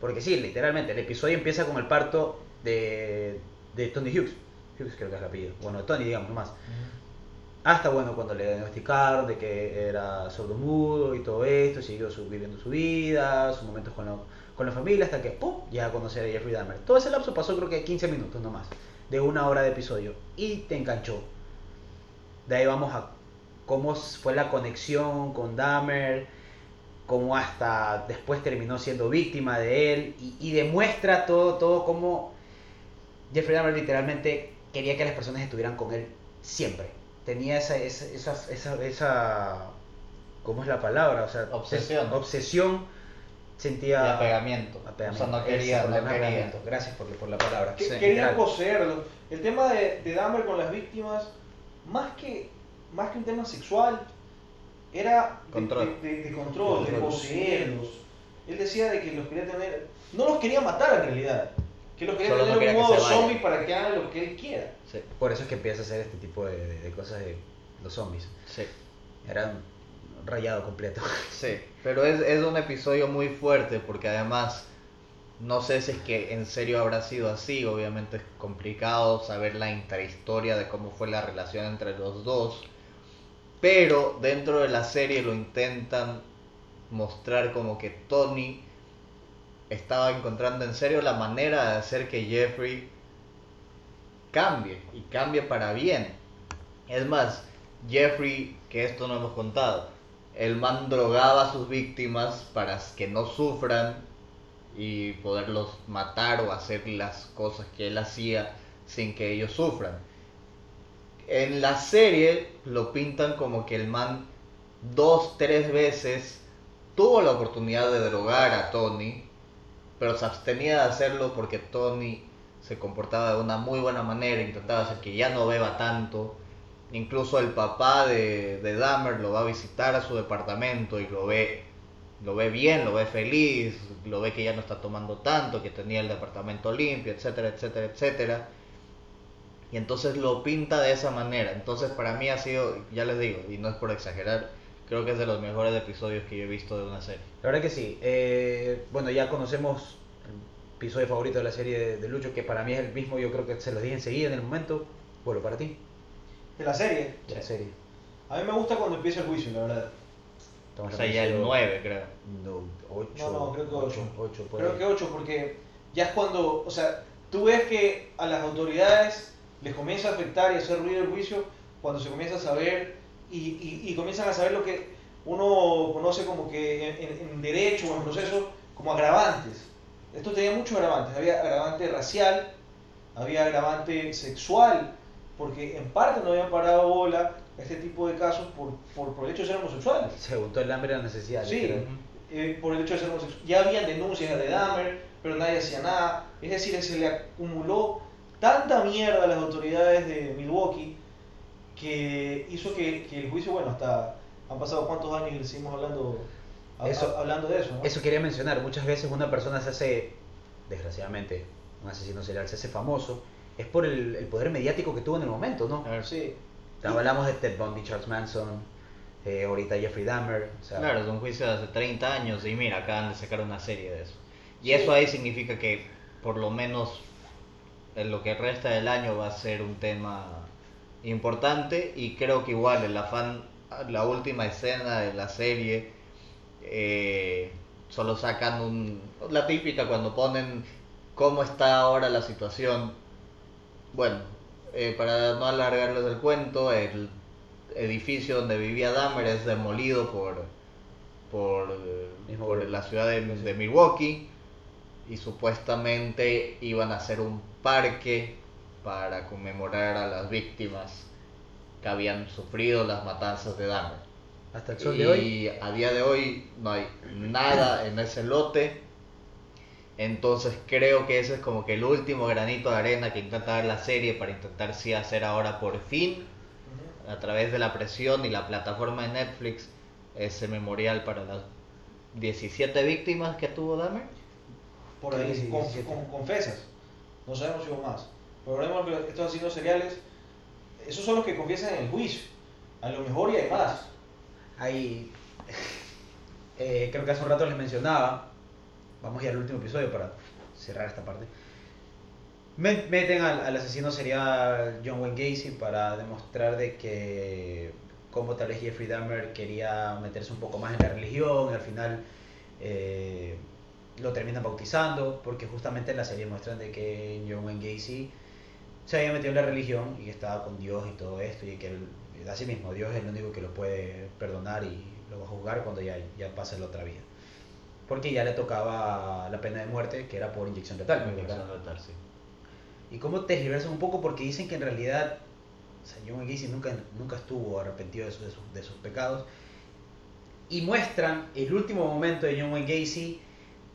porque sí, literalmente, el episodio empieza con el parto de, de Tony Hughes. Hughes creo que es el apellido. Bueno, Tony, digamos, nomás. Hasta bueno, cuando le diagnosticaron de que era sordomudo y todo esto, siguió su- viviendo su vida, sus momentos con, la- con la familia, hasta que ¡pum! llega a conocer a Jeffrey Dahmer. Todo ese lapso pasó creo que 15 minutos nomás, de una hora de episodio, y te enganchó. De ahí vamos a cómo fue la conexión con Dahmer, cómo hasta después terminó siendo víctima de él, y, y demuestra todo, todo cómo Jeffrey Dahmer literalmente quería que las personas estuvieran con él siempre. Tenía esa, esa, esa, esa, esa- ¿cómo es la palabra? O sea, Obsesión. Obsesión. Sentía... Y apegamiento. apegamiento. O sea, no quería, no de quería. apegamiento. Gracias por, por la palabra. Que- Sí, querían literal. poseerlo. El tema de, de Dahmer con las víctimas, más que, más que un tema sexual, era de Control. de, de- de control, de poseerlos. Él decía de que los quería tener, no los quería matar en realidad, que los quería Solo no tener en quería un modo zombie para que hagan lo que él quiera. Sí, Por eso es que empieza a hacer este tipo de, de- de cosas de los zombies. sí. Era un rayado completo. Sí, pero es, es un episodio muy fuerte porque además no sé si es que en serio habrá sido así, obviamente es complicado saber la intrahistoria de cómo fue la relación entre los dos, pero dentro de la serie lo intentan mostrar como que Tony estaba encontrando en serio la manera de hacer que Jeffrey cambie y cambie para bien. Es más, Jeffrey, que esto no hemos contado, el man drogaba a sus víctimas para que no sufran y poderlos matar o hacer las cosas que él hacía sin que ellos sufran. En la serie lo pintan como que el man dos, tres veces tuvo la oportunidad de drogar a Tony, pero se abstenía de hacerlo porque Tony se comportaba de una muy buena manera, intentaba hacer que ya no beba tanto. Incluso el papá de, de Dahmer lo va a visitar a su departamento y lo ve, lo ve bien, lo ve feliz, lo ve que ya no está tomando tanto, que tenía el departamento limpio, etcétera, etcétera, etcétera. Y entonces lo pinta de esa manera. Entonces para mí ha sido, ya les digo, y no es por exagerar, creo que es de los mejores episodios que yo he visto de una serie. La verdad que sí. Eh, bueno, ya conocemos el episodio favorito de la serie de, de Lucho, que para mí es el mismo, yo creo que se los dije enseguida en el momento. Bueno, para ti, De la serie, de la serie. a mí me gusta cuando empieza el juicio, la verdad. Estamos O sea, ya el hablando- 9 creo. No, 8. No, no, creo que ocho. 8 por Creo ahí. que 8 porque ya es cuando, o sea, tú ves que a las autoridades les comienza a afectar y hacer ruido el juicio cuando se comienza a saber y, y- y comienzan a saber lo que uno conoce como que en, en- en derecho o en proceso como agravantes. Esto tenía muchos agravantes, había agravante racial, había agravante sexual, porque en parte no habían parado bola a este tipo de casos por, por, por el hecho de ser homosexuales. Se juntó el hambre y la necesidad. Sí, eh, por el hecho de ser homosexual. Ya habían denuncias de Dahmer, pero nadie hacía nada. Es decir, se le acumuló tanta mierda a las autoridades de Milwaukee que hizo que, que el juicio, bueno, hasta han pasado cuántos años y le seguimos hablando a- Eso- a- hablando de eso. ¿no? Eso quería mencionar, muchas veces una persona se hace, desgraciadamente, un asesino serial se hace famoso, es por el, el poder mediático que tuvo en el momento, ¿no? Ver, Sí. Hablamos de Ted Bundy, Charles Manson, eh, ahorita Jeffrey Dahmer, o sea, Claro, es un juicio de hace 30 años y mira, acaban de sacar una serie de eso. Y Sí. eso ahí significa que por lo menos en lo que resta del año va a ser un tema importante y creo que igual el afán, la última escena de la serie, eh, solo sacan un, la típica cuando ponen cómo está ahora la situación. Bueno, eh, para no alargarles el cuento, el edificio donde vivía Dahmer es demolido por, por, eh, por la ciudad de, de Milwaukee y supuestamente iban a hacer un parque para conmemorar a las víctimas que habían sufrido las matanzas de Dahmer. hasta el sol y de hoy, a día de hoy no hay nada en ese lote. Entonces creo que ese es como que el último granito de arena que intenta dar la serie para intentar sí hacer ahora por fin, a través de la presión y la plataforma de Netflix, ese memorial para las 17 víctimas que tuvo Dahmer. Por ahí, con, 17. con- confesas. No sabemos si hubo más. Pero vemos que estos asesinos seriales, esos son los que confiesan en el juicio. A lo mejor y hay más. hay, eh, creo que hace un rato les mencionaba, vamos ya al último episodio para cerrar esta parte, Me- meten al, al asesino serial John Wayne Gacy para demostrar de que como tal vez Jeffrey Dahmer quería meterse un poco más en la religión y al final eh, lo terminan bautizando porque justamente en la serie muestran de que John Wayne Gacy se había metido en la religión y que estaba con Dios y todo esto y que él, así mismo Dios es el único que lo puede perdonar y lo va a juzgar cuando ya, ya pase la otra vida porque ya le tocaba la pena de muerte que era por inyección letal caso. Y cómo tergiversan un poco porque dicen que en realidad o sea, John nunca, nunca estuvo arrepentido de, su- de sus- de sus pecados. Y muestran el último momento de John Wayne Gacy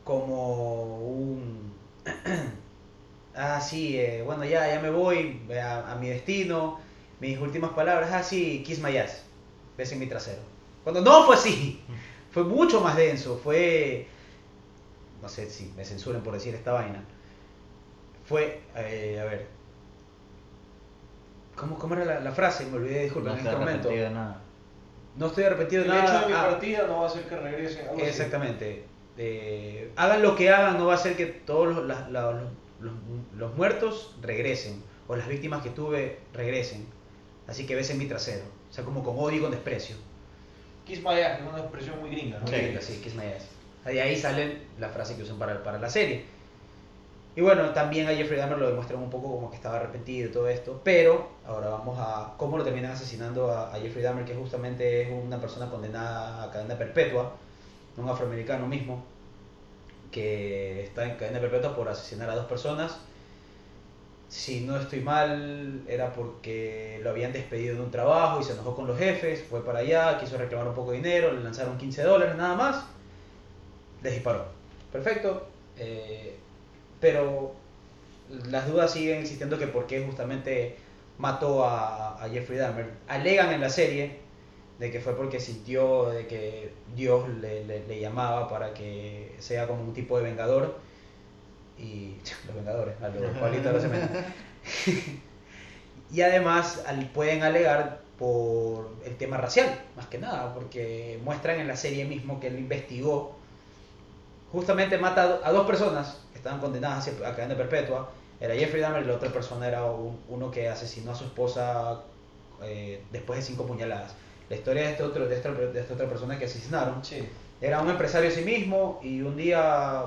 como un... ah, sí, eh, bueno, ya, ya me voy a, a mi destino. Mis últimas palabras, ah, sí, kiss my ass. Ves en mi trasero. Cuando no fue así. Fue mucho más denso. Fue... No sé si me censuren por decir esta vaina fue, eh, a ver, ¿cómo, cómo era la, la frase? Me olvidé, disculpen, No en este momento. arrepentido de nada. No estoy arrepentido de El hecho nada. de mi Ah, partida no va a hacer que regresen. algo así. exactamente. Eh, hagan lo que hagan, no va a hacer que todos los, la- la- los, los- los muertos regresen, o las víctimas que tuve regresen. Así que ves en mi trasero. O sea, como con odio y con desprecio. Kiss my ass, que es una expresión muy gringa, ¿no? Sí. Así, kiss my ass. De ahí sale la frase que usan para, para la serie. Y bueno, también a Jeffrey Dahmer lo demuestran un poco como que estaba arrepentido y todo esto, pero ahora vamos a cómo lo terminan asesinando a, a Jeffrey Dahmer, que justamente es una persona condenada a cadena perpetua, un afroamericano mismo, que está en cadena perpetua por asesinar a dos personas. Si no estoy mal, era porque lo habían despedido de un trabajo y se enojó con los jefes, fue para allá, quiso reclamar un poco de dinero, le lanzaron 15 dólares nada más, les disparó. Perfecto. eh, pero las dudas siguen existiendo que por qué justamente mató a, a Jeffrey Dahmer. Alegan en la serie de que fue porque sintió de que Dios le, le- le llamaba para que sea como un tipo de vengador. Y los vengadores, a los Juanitos de la y además al- pueden alegar por el tema racial, más que nada, porque muestran en la serie mismo que él investigó justamente mata a do- a dos personas que estaban condenadas a a cadena perpetua. Era Jeffrey Dahmer y la otra persona era un- uno que asesinó a su esposa eh, después de cinco puñaladas. La historia de, este otro, de, esta, de esta otra persona que asesinaron Sí. era un empresario a sí mismo y un día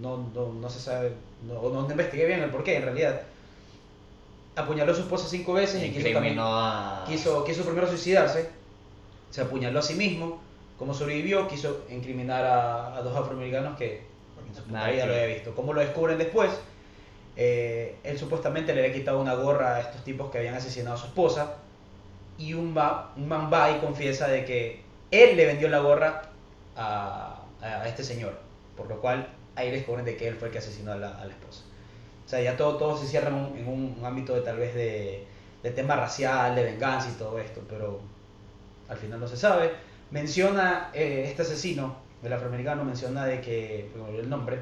no, no, no se sabe, no, no investigué bien el porqué en realidad. Apuñaló a su esposa cinco veces y quiso, también- a... quiso, quiso primero suicidarse, se apuñaló a sí mismo, como sobrevivió, quiso incriminar a, a dos afroamericanos que en su puta vida lo había visto. ¿Cómo lo descubren después? Eh, él supuestamente le había quitado una gorra a estos tipos que habían asesinado a su esposa y un, va, un man va y confiesa de que él le vendió la gorra a, a este señor, por lo cual ahí descubren de que él fue el que asesinó a la, a la esposa. O sea, ya todo, todo se cierra en un, en un ámbito de tal vez de, de tema racial, de venganza y todo esto, pero al final no se sabe. Menciona eh, este asesino, el afroamericano, menciona de que, me olvidé el nombre,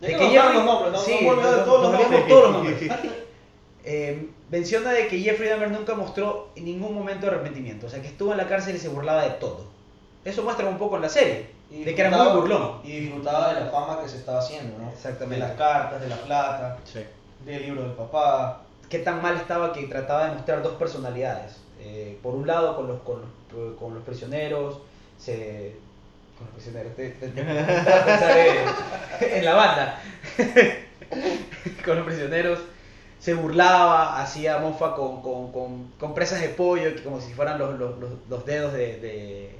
de que que los nombres, ¿no? sí, olvidado de todos los nombres. todos los nombres. Eh, menciona de que Jeffrey Dahmer nunca mostró en ningún momento arrepentimiento, o sea que estuvo en la cárcel y se burlaba de todo. Eso muestra un poco en la serie, Y de que era muy burlón. Y disfrutaba de la fama que se estaba haciendo, ¿no? Exactamente. De las cartas, de la plata, Sí. del libro del papá. Qué tan mal estaba que trataba de mostrar dos personalidades. Eh, por un lado con los, con los, con los prisioneros, se... Con los prisioneros, te, te- te- te- a pensar en, en la banda. con los prisioneros se burlaba, hacía mofa con, con, con, con presas de pollo, que como si fueran los, los, los, los dedos de, de,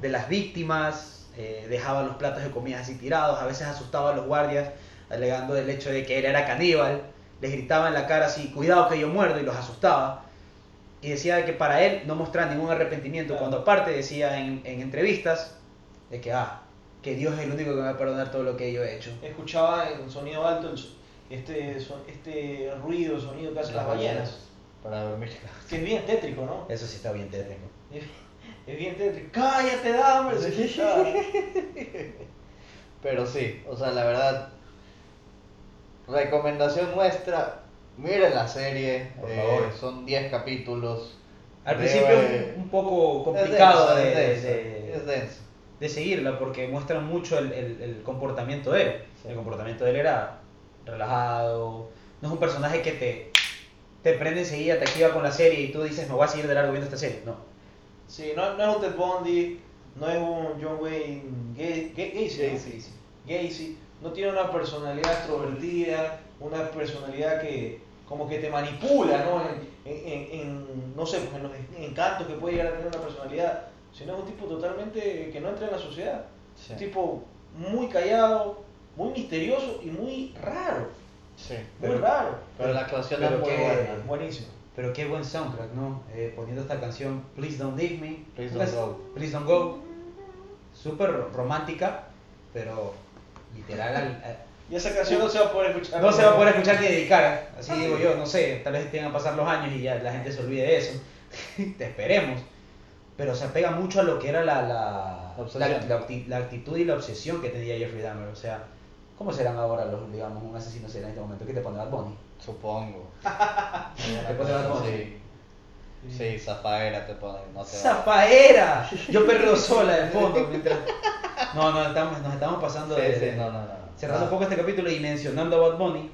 de las víctimas, eh, dejaba los platos de comida así tirados, a veces asustaba a los guardias, alegando del hecho de que él era caníbal, les gritaba en la cara así, cuidado que yo muerdo, y los asustaba. Y decía que para él no mostraba ningún arrepentimiento, cuando aparte decía en, en entrevistas de que, ah, que Dios es el único que me va a perdonar todo lo que yo he hecho. Escuchaba en sonido alto el este, este ruido, sonido que hacen las ballenas. Para dormir. Que es bien tétrico, ¿no? Eso sí está bien tétrico. Es, bien tétrico. ¡Cállate, dame! Pero sí, o sea, la verdad, recomendación nuestra, miren la serie, Por eh, favor. son 10 capítulos. Al principio es un poco es complicado denso, de, es denso, de- es denso. de seguirla porque muestra mucho el, el- el comportamiento de él. Sí. El comportamiento de él era relajado, no es un personaje que te, te prende enseguida, te activa con la serie y tú dices, me voy a seguir de largo viendo esta serie. No. Sí, no, no es un Ted Bundy, no es un John Wayne Ga- Ga- Gacy, ¿no? Gacy. Gacy. No tiene una personalidad extrovertida, una personalidad que como que te manipula, ¿no? En, en- en- no sé, pues en los encantos que puede llegar a tener una personalidad, sino es un tipo totalmente que no entra en la sociedad. Sí. Un tipo muy callado, muy misterioso y muy raro. Sí. Muy Pero- raro. Pero la actuación es muy buena. Buenísimo. Pero qué buen soundtrack, ¿no? Eh, poniendo esta canción Please Don't Leave Me. Please Don't Go. Please Don't Go. Súper romántica, pero literal al- al- Y esa canción no se va a poder escuchar. No se va a poder escuchar ni dedicar, así digo yo, no sé, tal vez tengan que pasar los años y ya la gente se olvide de eso, te esperemos, pero se apega mucho a lo que era la, la, La la, la acti- la actitud y la obsesión que tenía Jeffrey Dahmer, o sea, ¿cómo serán ahora los, digamos, un asesino serial en este momento? ¿Qué te pone Bad Bunny? Supongo. Sí. Sí, Zafaera te pone, no te. ¡Zafaera! Yo perreo sola de fondo mientras... No, no, estamos, nos estamos pasando Sí, de... sí, no, no, no. Cerrando No. un poco este capítulo y mencionando a Bad Bunny,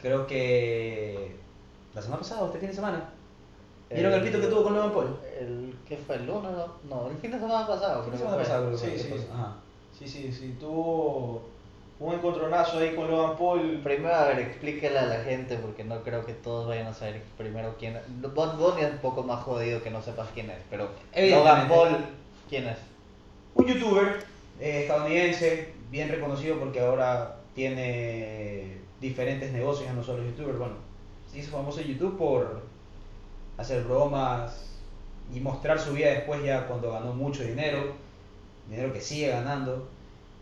creo que la semana pasada, este fin de semana, ¿vieron el pito que tuvo con Logan Paul? El, ¿Qué fue? ¿El lunes? No, no, el fin de semana pasado. La creo que semana fue. pasada creo que Sí, fue. sí. Ajá. Sí, sí, sí. Tuvo un encontronazo ahí con Logan Paul. Primero, a ver, explíquele a la gente, porque no creo que todos vayan a saber primero quién es. Bad Bunny es un poco más jodido que no sepas quién es, pero. Logan Paul, ¿quién es? Un youtuber eh, estadounidense, bien reconocido porque ahora tiene diferentes negocios, ya no solo youtuber. Bueno, se hizo famoso en YouTube por hacer bromas y mostrar su vida después ya cuando ganó mucho dinero, dinero que sigue ganando.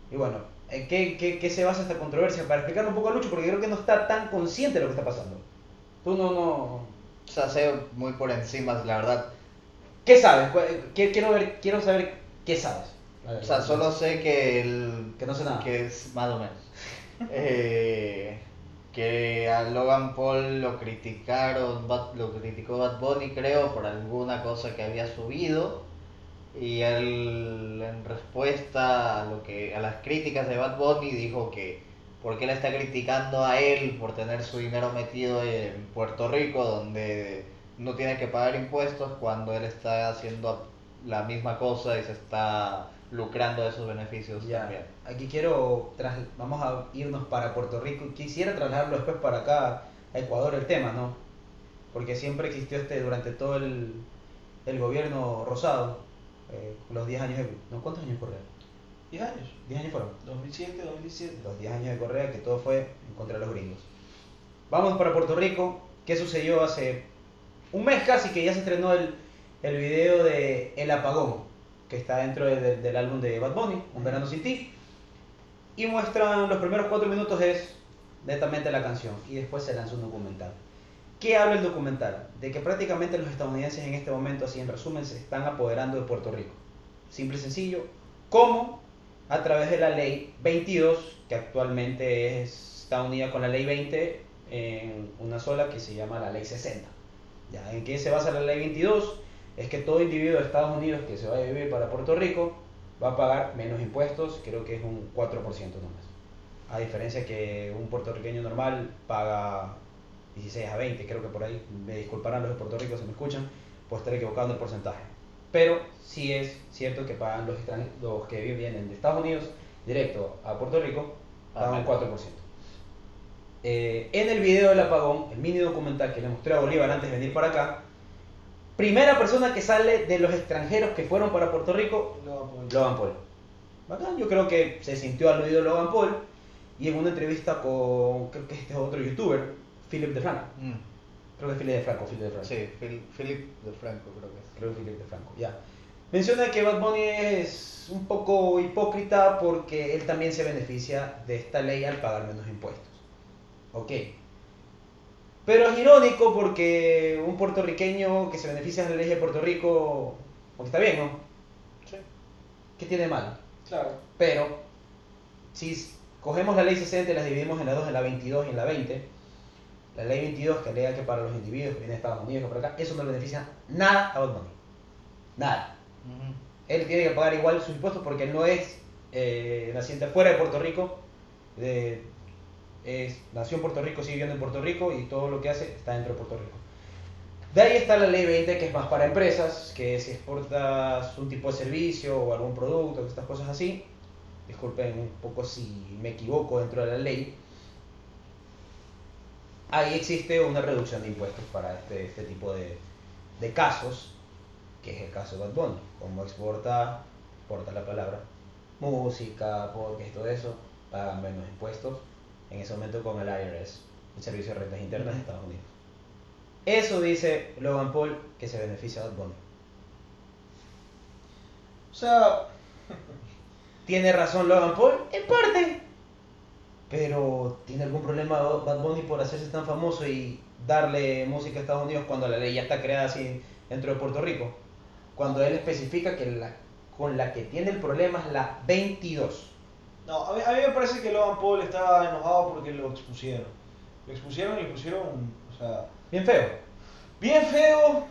Y bueno, ¿en qué, qué, qué se basa esta controversia? Para explicarlo un poco a Lucho, porque creo que no está tan consciente de lo que está pasando. Tú no, no... O sea, sé muy por encima, la verdad. ¿Qué sabes? Quiero ver, quiero saber qué sabes. Ver, O sea, solo sé que el... Que no sé nada. Que es más o menos. Eh, que a Logan Paul lo criticaron, lo criticó Bad Bunny creo por alguna cosa que había subido y él en respuesta a lo que a las críticas de Bad Bunny dijo que porque él está criticando a él por tener su dinero metido en Puerto Rico donde no tiene que pagar impuestos cuando él está haciendo la misma cosa y se está lucrando de esos beneficios Ya, también. aquí quiero, tras- vamos a irnos para Puerto Rico. Quisiera trasladarlo después para acá, a Ecuador, el tema, ¿no? Porque siempre existió este, durante todo el, el gobierno rosado, eh, los 10 años de... ¿no? ¿Cuántos años de Correa? 10 años. 10 años fueron. 2007, 2017. Los 10 años de Correa, que todo fue en contra de los gringos. Vamos para Puerto Rico. ¿Qué sucedió hace un mes casi que ya se estrenó el, el video de El Apagón? que está dentro de- de- del álbum de Bad Bunny, Un Verano Sin Ti. Y muestran los primeros cuatro minutos es netamente la canción y después se lanza un documental. ¿Qué habla el documental? De que prácticamente los estadounidenses en este momento, así en resumen, se están apoderando de Puerto Rico. Simple y sencillo. ¿Cómo? A través de la ley 22, que actualmente es, está unida con la ley 20 en una sola que se llama la ley 60. ¿Ya? ¿En qué se basa la ley 22? Es que todo individuo de Estados Unidos que se vaya a vivir para Puerto Rico va a pagar menos impuestos, creo que es un 4% nomás. A diferencia que un puertorriqueño normal paga 16 a 20, creo que por ahí, me disculparán los de Puerto Rico si me escuchan, estaré equivocado en el porcentaje. Pero sí es cierto que pagan los, los que vienen de Estados Unidos directo a Puerto Rico, pagan un 4%. Eh, en el video del apagón, el mini documental que le mostré a Bolívar antes de venir para acá, primera persona que sale de los extranjeros que fueron para Puerto Rico, Logan Paul. Bacán, yo creo que se sintió aludido Logan Paul y en una entrevista con, creo que este es otro youtuber, Philip DeFranco. Mm. Creo que es Philip DeFranco, Philip DeFranco. Sí, Phil- Philip de Franco creo que es. Creo que Philip DeFranco, ya. Menciona que Bad Bunny es un poco hipócrita porque él también se beneficia de esta ley al pagar menos impuestos. Ok. Pero es irónico porque un puertorriqueño que se beneficia de la ley de Puerto Rico, porque está bien, ¿no? Sí, ¿Qué tiene de malo? claro. Pero, si cogemos la ley 60 y las dividimos en la 2, en la 22 y en la 20, la ley 22 que alega que para los individuos que vienen de Estados Unidos que por acá, eso no le beneficia nada a Bad Bunny. Nada. Él tiene que pagar igual sus impuestos porque él no es eh, naciente fuera de Puerto Rico. de- es, nació en Puerto Rico, sigue viviendo en Puerto Rico y todo lo que hace está dentro de Puerto Rico. De ahí está la ley 20, que es más para empresas, que si exportas un tipo de servicio o algún producto, estas cosas así, disculpen un poco si me equivoco dentro de la ley, ahí existe una reducción de impuestos para este, este tipo de, de casos, que es el caso de Bad Bunny, como exporta, exporta la palabra, música, podcast todo eso, pagan menos impuestos en ese momento con el IRS, el Servicio de Rentas Internas de Estados Unidos. Eso dice Logan Paul que se beneficia a Bad Bunny. O sea, ¿Tiene razón Logan Paul? En parte. Pero ¿tiene algún problema Bad Bunny por hacerse tan famoso y darle música a Estados Unidos cuando la ley ya está creada así dentro de Puerto Rico? Cuando él especifica que la, con la que tiene el problema es la 22. no, a mí, a mí me parece que Logan Paul estaba enojado porque lo expusieron. Lo expusieron y lo pusieron, o sea, Bien feo. bien feo,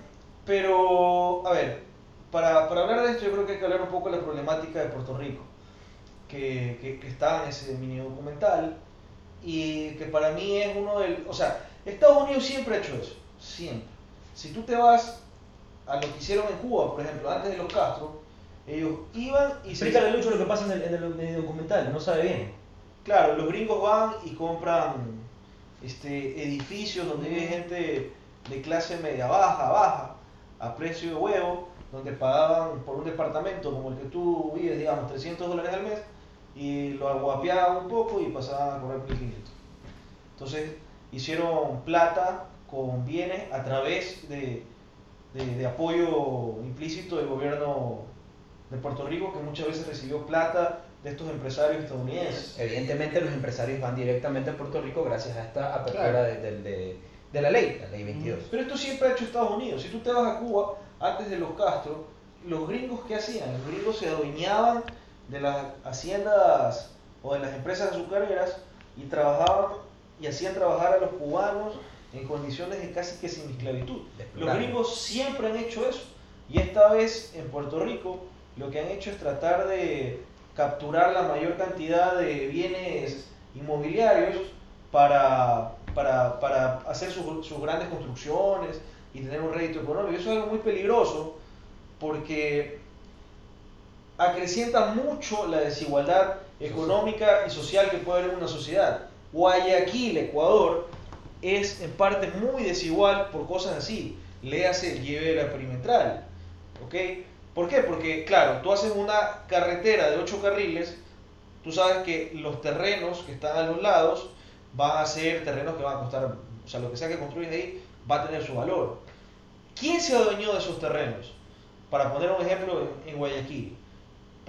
pero a ver, para, para hablar de esto yo creo que hay que hablar un poco de la problemática de Puerto Rico, que, que, que está en ese mini documental y que para mí es uno del... O sea, Estados Unidos siempre ha hecho eso, siempre. Si tú te vas a lo que hicieron en Cuba, por ejemplo, antes de los Castro, ellos iban y se... Explícale Lucho lo que pasa en el, en el- en el documental, no sabe bien. Claro, los gringos van y compran este, edificios donde vive gente de clase media baja, baja, a precio de huevo, donde pagaban por un departamento como el que tú vives, digamos, 300 dólares al mes, y lo aguapeaban un poco y pasaban a cobrar 1500. Entonces, hicieron plata con bienes a través de, de, de apoyo implícito del gobierno de Puerto Rico, que muchas veces recibió plata de estos empresarios estadounidenses. Evidentemente los empresarios van directamente a Puerto Rico gracias a esta apertura Claro. de, de- la ley, la ley 22. Pero esto siempre ha hecho Estados Unidos. Si tú te vas a Cuba, antes de los Castro, los gringos, ¿qué hacían? Los gringos se adueñaban de las haciendas o de las empresas azucareras y trabajaban y hacían trabajar a los cubanos en condiciones de casi que semi-esclavitud. Los Deplorable. gringos siempre han hecho eso. Y esta vez en Puerto Rico lo que han hecho es tratar de capturar la mayor cantidad de bienes inmobiliarios para, para, para hacer sus, sus grandes construcciones y tener un rédito económico. Eso es algo muy peligroso porque acrecienta mucho la desigualdad económica y social que puede haber en una sociedad. Guayaquil, Ecuador, es en parte muy desigual por cosas así. Léase el lleve de la perimetral. ¿Ok? ¿Por qué? Porque, claro, tú haces una carretera de 8 carriles, tú sabes que los terrenos que están a los lados van a ser terrenos que van a costar, o sea, lo que sea que construyes ahí va a tener su valor. ¿Quién se adueñó de esos terrenos? Para poner un ejemplo en, en Guayaquil.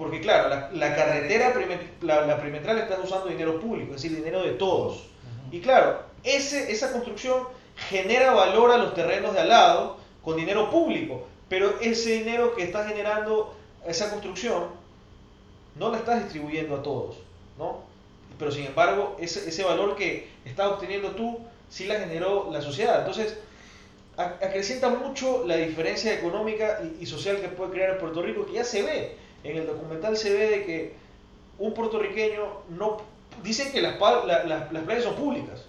Porque claro, la, la carretera, la, la perimetral está usando dinero público, es decir, dinero de todos. Y claro, ese, esa construcción genera valor a los terrenos de al lado con dinero público, pero ese dinero que está generando esa construcción no la estás distribuyendo a todos, ¿no? Pero sin embargo, ese, ese valor que estás obteniendo tú, sí la generó la sociedad. Entonces, acrecienta mucho la diferencia económica y, y social que puede crear Puerto Rico, que ya se ve. En el documental se ve de que un puertorriqueño no... Dicen que las, la- la- las playas son públicas,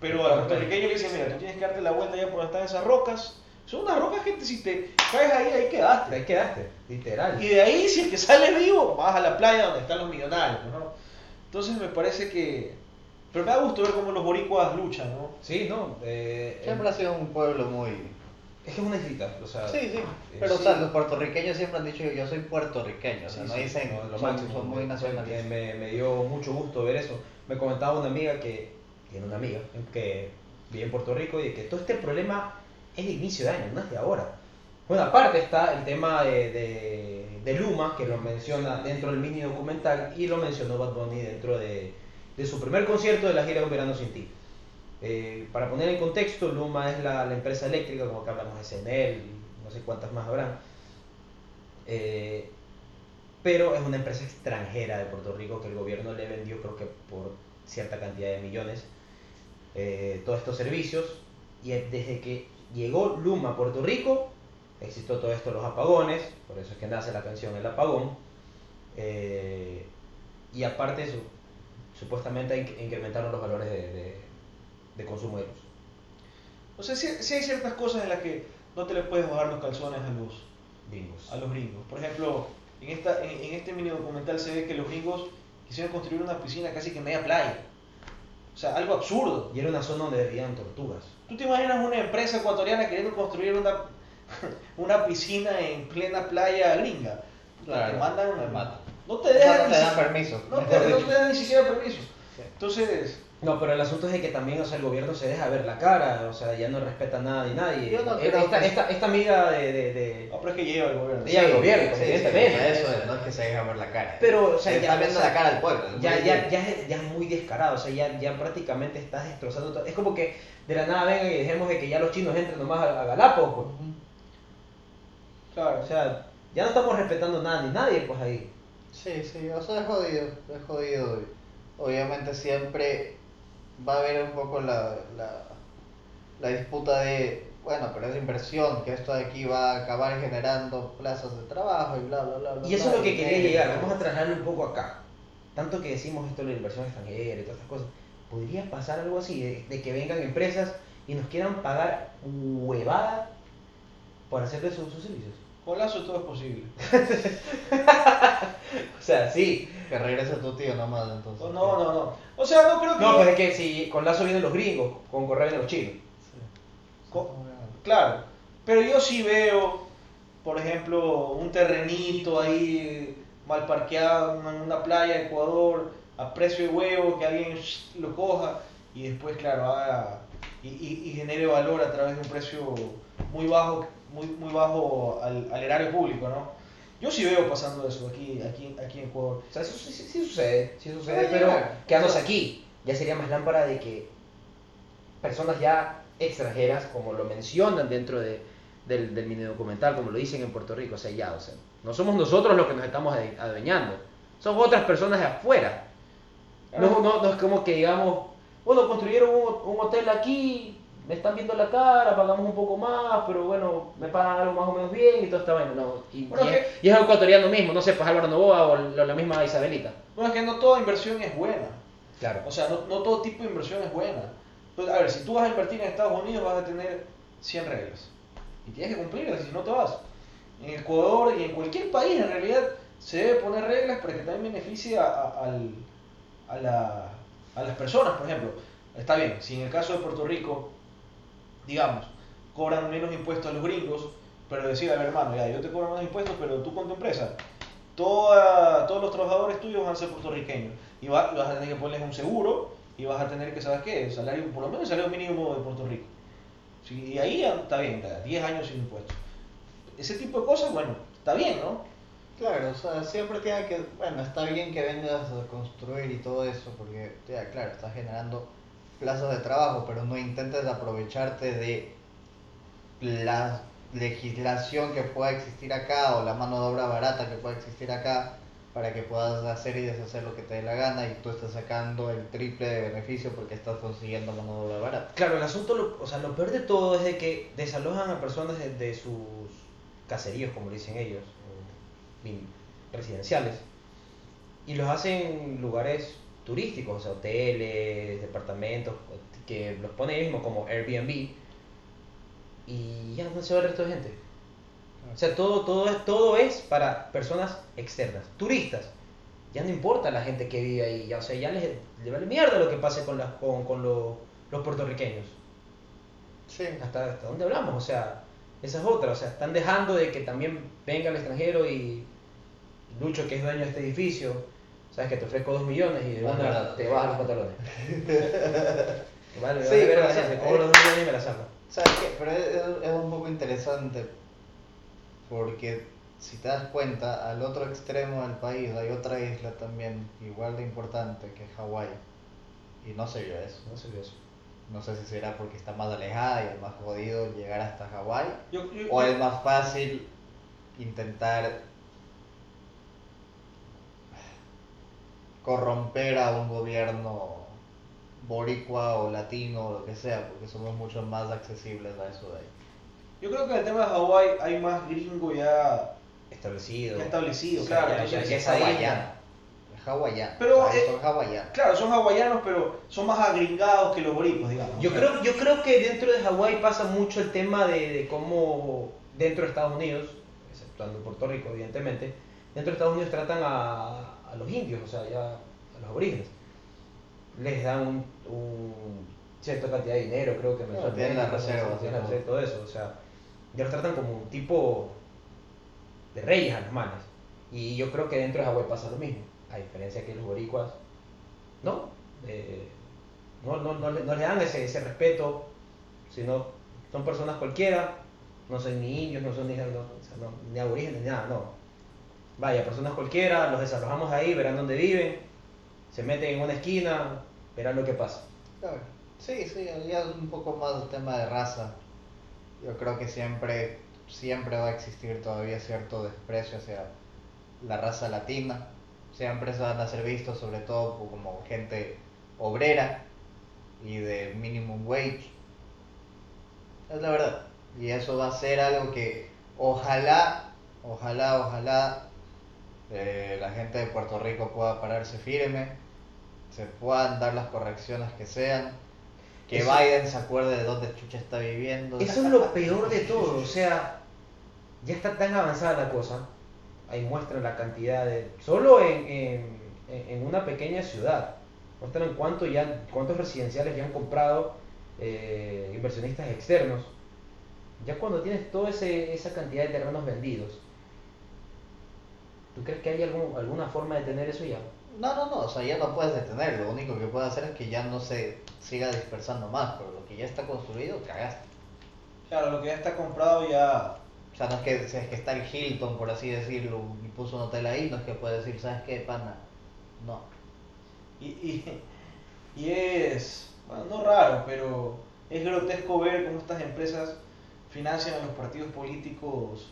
pero al puertorriqueño le dicen, mira, tú tienes que darte la vuelta allá por donde están esas rocas. Son unas rocas que si te caes ahí, ahí quedaste. Ahí quedaste, literal. Y de ahí, si el que sale vivo, vas a la playa donde están los millonarios, ¿no? Entonces me parece que... Pero me da gusto ver cómo los boricuas luchan, ¿no? Sí, no. eh, Siempre ha sido un pueblo muy... Es que es una islita, o sea. Sí, sí. eh, Pero, sí. o sea, los puertorriqueños siempre han dicho yo soy puertorriqueño. O sea, Sí, no dicen, no, lo son, máximo, son muy nacionalistas. Me, me dio mucho gusto ver eso. Me comentaba una amiga que tiene una amiga que vive en Puerto Rico y que todo este problema es de inicio de año, no es de ahora. Bueno, aparte está el tema de, de, de Luma, que lo menciona dentro del mini documental, y lo mencionó Bad Bunny dentro de, de su primer concierto de la gira Un Verano Sin Ti. Eh, para poner en contexto, Luma es la, empresa eléctrica, como que hablamos de CNL, no sé cuántas más habrán. Eh, pero es una empresa extranjera de Puerto Rico que el gobierno le vendió, creo que por cierta cantidad de millones, eh, todos estos servicios. Y es- desde que llegó Luma a Puerto Rico, existió todo esto, los apagones, por eso es que nace la canción El Apagón. eh, y aparte, su- supuestamente in- incrementaron los valores de- de consumo de luz. O sea, sí, sí hay ciertas cosas en las que no te le puedes bajar los calzones a los, Gringos. a los gringos. Por ejemplo, en, esta, en, en este mini documental se ve que los gringos quisieron construir una piscina casi que en media playa. O sea, algo absurdo. Y era una zona donde vivían tortugas. ¿Tú te imaginas una empresa ecuatoriana queriendo construir una, una piscina en plena playa gringa? Claro, te mandan matan. No te dejan no te dan permiso. No te, no te dan ni siquiera permiso. Entonces, No, pero el asunto es de que también, o sea, el gobierno se deja ver la cara, o sea, ya no respeta nada ni nadie. Yo no creo esta, que- esta, esta amiga de, de, de- no, pero es que lleva el gobierno. Ella- el gobierno, sí, sí, evidentemente. eso es, no es que se deja ver la cara. Pero, o sea, Se ya, está viendo o sea, la cara del pueblo. ya, ya, ya, es, ya es muy descarado, o sea, ya, ya prácticamente estás destrozando todo. Es como que de la nada vengan y dejemos de que ya los chinos entren nomás a, a Galápagos, pues. Claro. O sea, ya no estamos respetando nada ni nadie, pues ahí. Sí, sí, o sea, es jodido, es jodido. Obviamente siempre va a haber un poco la, la, la disputa de, bueno, pero es inversión, que esto de aquí va a acabar generando plazas de trabajo y bla, bla, bla. bla Y eso es lo que quería llegar, vamos a trasladarlo un poco acá. Tanto que decimos esto de la inversión extranjera y todas estas cosas. ¿Podría pasar algo así, de, de que vengan empresas y nos quieran pagar huevada por hacerle sus, sus servicios? Con Lazo todo es posible. O sea, sí. Que regrese tu tío nomás, entonces. No, no, no, no. O sea, no creo que. No, pues es que si con Lazo vienen los gringos, con Correa vienen los chinos. Sí. Co- Claro. Pero yo sí veo, por ejemplo, un terrenito ahí mal parqueado en una playa de Ecuador a precio de huevo, que alguien lo coja y después, claro, haga y, y- y genere valor a través de un precio muy bajo, muy, muy bajo al, al erario público, ¿no? Yo sí veo pasando eso aquí, aquí, aquí en Ecuador. O sea, eso sí, sí- sí sucede, sí sucede, Puede pero quedándose aquí, ya sería más lámpara de que personas ya extranjeras, como lo mencionan dentro de, del, del mini documental, como lo dicen en Puerto Rico, o sea, ya, o sea, no somos nosotros los que nos estamos adueñando, son otras personas de afuera. No, no, no es como que digamos, bueno, construyeron un, un hotel aquí, me están viendo la cara, pagamos un poco más, pero bueno, me pagan algo más o menos bien y todo está bueno. No, y, Bueno, y que- es, y es ecuatoriano mismo, no sé, pues Álvaro Novoa o la, misma Isabelita. Bueno, es que no toda inversión es buena. Claro. O sea, no, no todo tipo de inversión es buena. Entonces, a ver, si tú vas a invertir en Estados Unidos vas a tener 100 reglas. Y tienes que cumplirlas, si no te vas. En Ecuador y en cualquier país en realidad se debe poner reglas para que también beneficie a, a- al- a la- a las personas, por ejemplo. Está bien, si en el caso de Puerto Rico, digamos, cobran menos impuestos a los gringos, pero decir, a ver hermano, ya, yo te cobro menos impuestos, pero tú con tu empresa, toda- todos los trabajadores tuyos van a ser puertorriqueños y va- vas a tener que ponerles un seguro y vas a tener que, ¿sabes qué? Salario, por lo menos el salario mínimo de Puerto Rico. Sí, y ahí está bien, está 10 años sin impuestos. Ese tipo de cosas, bueno, está bien, ¿no? Claro, o sea, siempre tiene que, bueno, está bien que vengas a construir y todo eso, porque, ya, claro, estás generando plazas de trabajo, pero no intentes aprovecharte de las legislación que pueda existir acá o la mano de obra barata que pueda existir acá para que puedas hacer y deshacer lo que te dé la gana y tú estás sacando el triple de beneficio porque estás consiguiendo mano de obra barata. Claro, el asunto, lo- o sea, lo peor de todo es de que desalojan a personas de, sus caseríos, como dicen ellos, bin- residenciales, y los hacen en lugares turísticos, o sea, hoteles, departamentos, que los ponen ahí mismo como Airbnb, y ya no se va el resto de gente. O sea, todo, todo, es, todo es para personas externas, turistas. Ya no importa la gente que vive ahí, ya, o sea, ya les, les vale mierda lo que pase con, las, con, con los, los puertorriqueños. Sí. ¿Hasta, ¿Hasta dónde hablamos? O sea, esa es otra. O sea, están dejando de que también venga el extranjero y Lucho, que es dueño de este edificio, sabes que te ofrezco dos millones y de una no. te bajas los pantalones. vale, Sí, vale, ver o sea, cobro los dos millones y me la saco. ¿Sabes qué? Pero es, es- un poco interesante porque si te das cuenta, al otro extremo del país hay otra isla también igual de importante que es Hawái. Y no se vio eso. No se vio eso. No sé si será porque está más alejada y es más jodido llegar hasta Hawái. O es más fácil intentar corromper a un gobierno boricua o latino o lo que sea, porque somos mucho más accesibles a eso de ahí. Yo creo que en el tema de Hawái hay más gringo ya, Establecido. ya establecido, sea, claro. ya- es hawaiano. Es hawaiano. Pero, o sea, eh, son hawaianos. Claro, son hawaianos, pero son más agringados que los boricuas, digamos. Yo creo, yo creo que dentro de Hawái pasa mucho el tema de, de cómo dentro de Estados Unidos, exceptuando Puerto Rico evidentemente, dentro de Estados Unidos tratan a los indios, o sea, ya a los aborígenes. Les dan un, un cierta cantidad de dinero, creo que Claro, tienen las las ¿no? reservas, todo eso, o sea, ya los tratan como un tipo de reyes a los manes. Y yo creo que dentro de Hawái pasa lo mismo, a diferencia que los boricuas, no, eh, no, no, no, le, no le dan ese, ese respeto, sino son personas cualquiera, no son ni indios, no son ni, no, ni aborígenes, ni nada, no. Vaya, personas cualquiera, los desalojamos ahí, verán dónde viven, se meten en una esquina, verán lo que pasa. Claro. Sí, sí, ya es un poco más el tema de raza. Yo creo que siempre, siempre va a existir todavía cierto desprecio hacia la raza latina. Siempre se van a ser vistos sobre todo como gente obrera y de minimum wage. Es la verdad. Y eso va a ser algo que ojalá, ojalá, ojalá eh, la gente de Puerto Rico pueda pararse firme, se puedan dar las correcciones que sean, que Eso- Biden se acuerde de dónde Chucha está viviendo. Eso es lo peor de todo, o sea, ya está tan avanzada la cosa, ahí muestran la cantidad de... Solo en, en, en una pequeña ciudad, muestran cuánto ya, cuántos residenciales ya han comprado eh, inversionistas externos. Ya cuando tienes toda esa cantidad de terrenos vendidos, ¿tú crees que hay algún, alguna forma de tener eso ya? No, no, no, o sea, ya no puedes detener, lo único que puedes hacer es que ya no se siga dispersando más, pero lo que ya está construido, cagaste. Claro, lo que ya está comprado ya. O sea, no es que, si es que está el Hilton, por así decirlo, y puso un hotel ahí, no es que puede decir, ¿sabes qué, pana? No. Y, y, y es. Bueno, no raro, pero es grotesco ver cómo estas empresas financian a los partidos políticos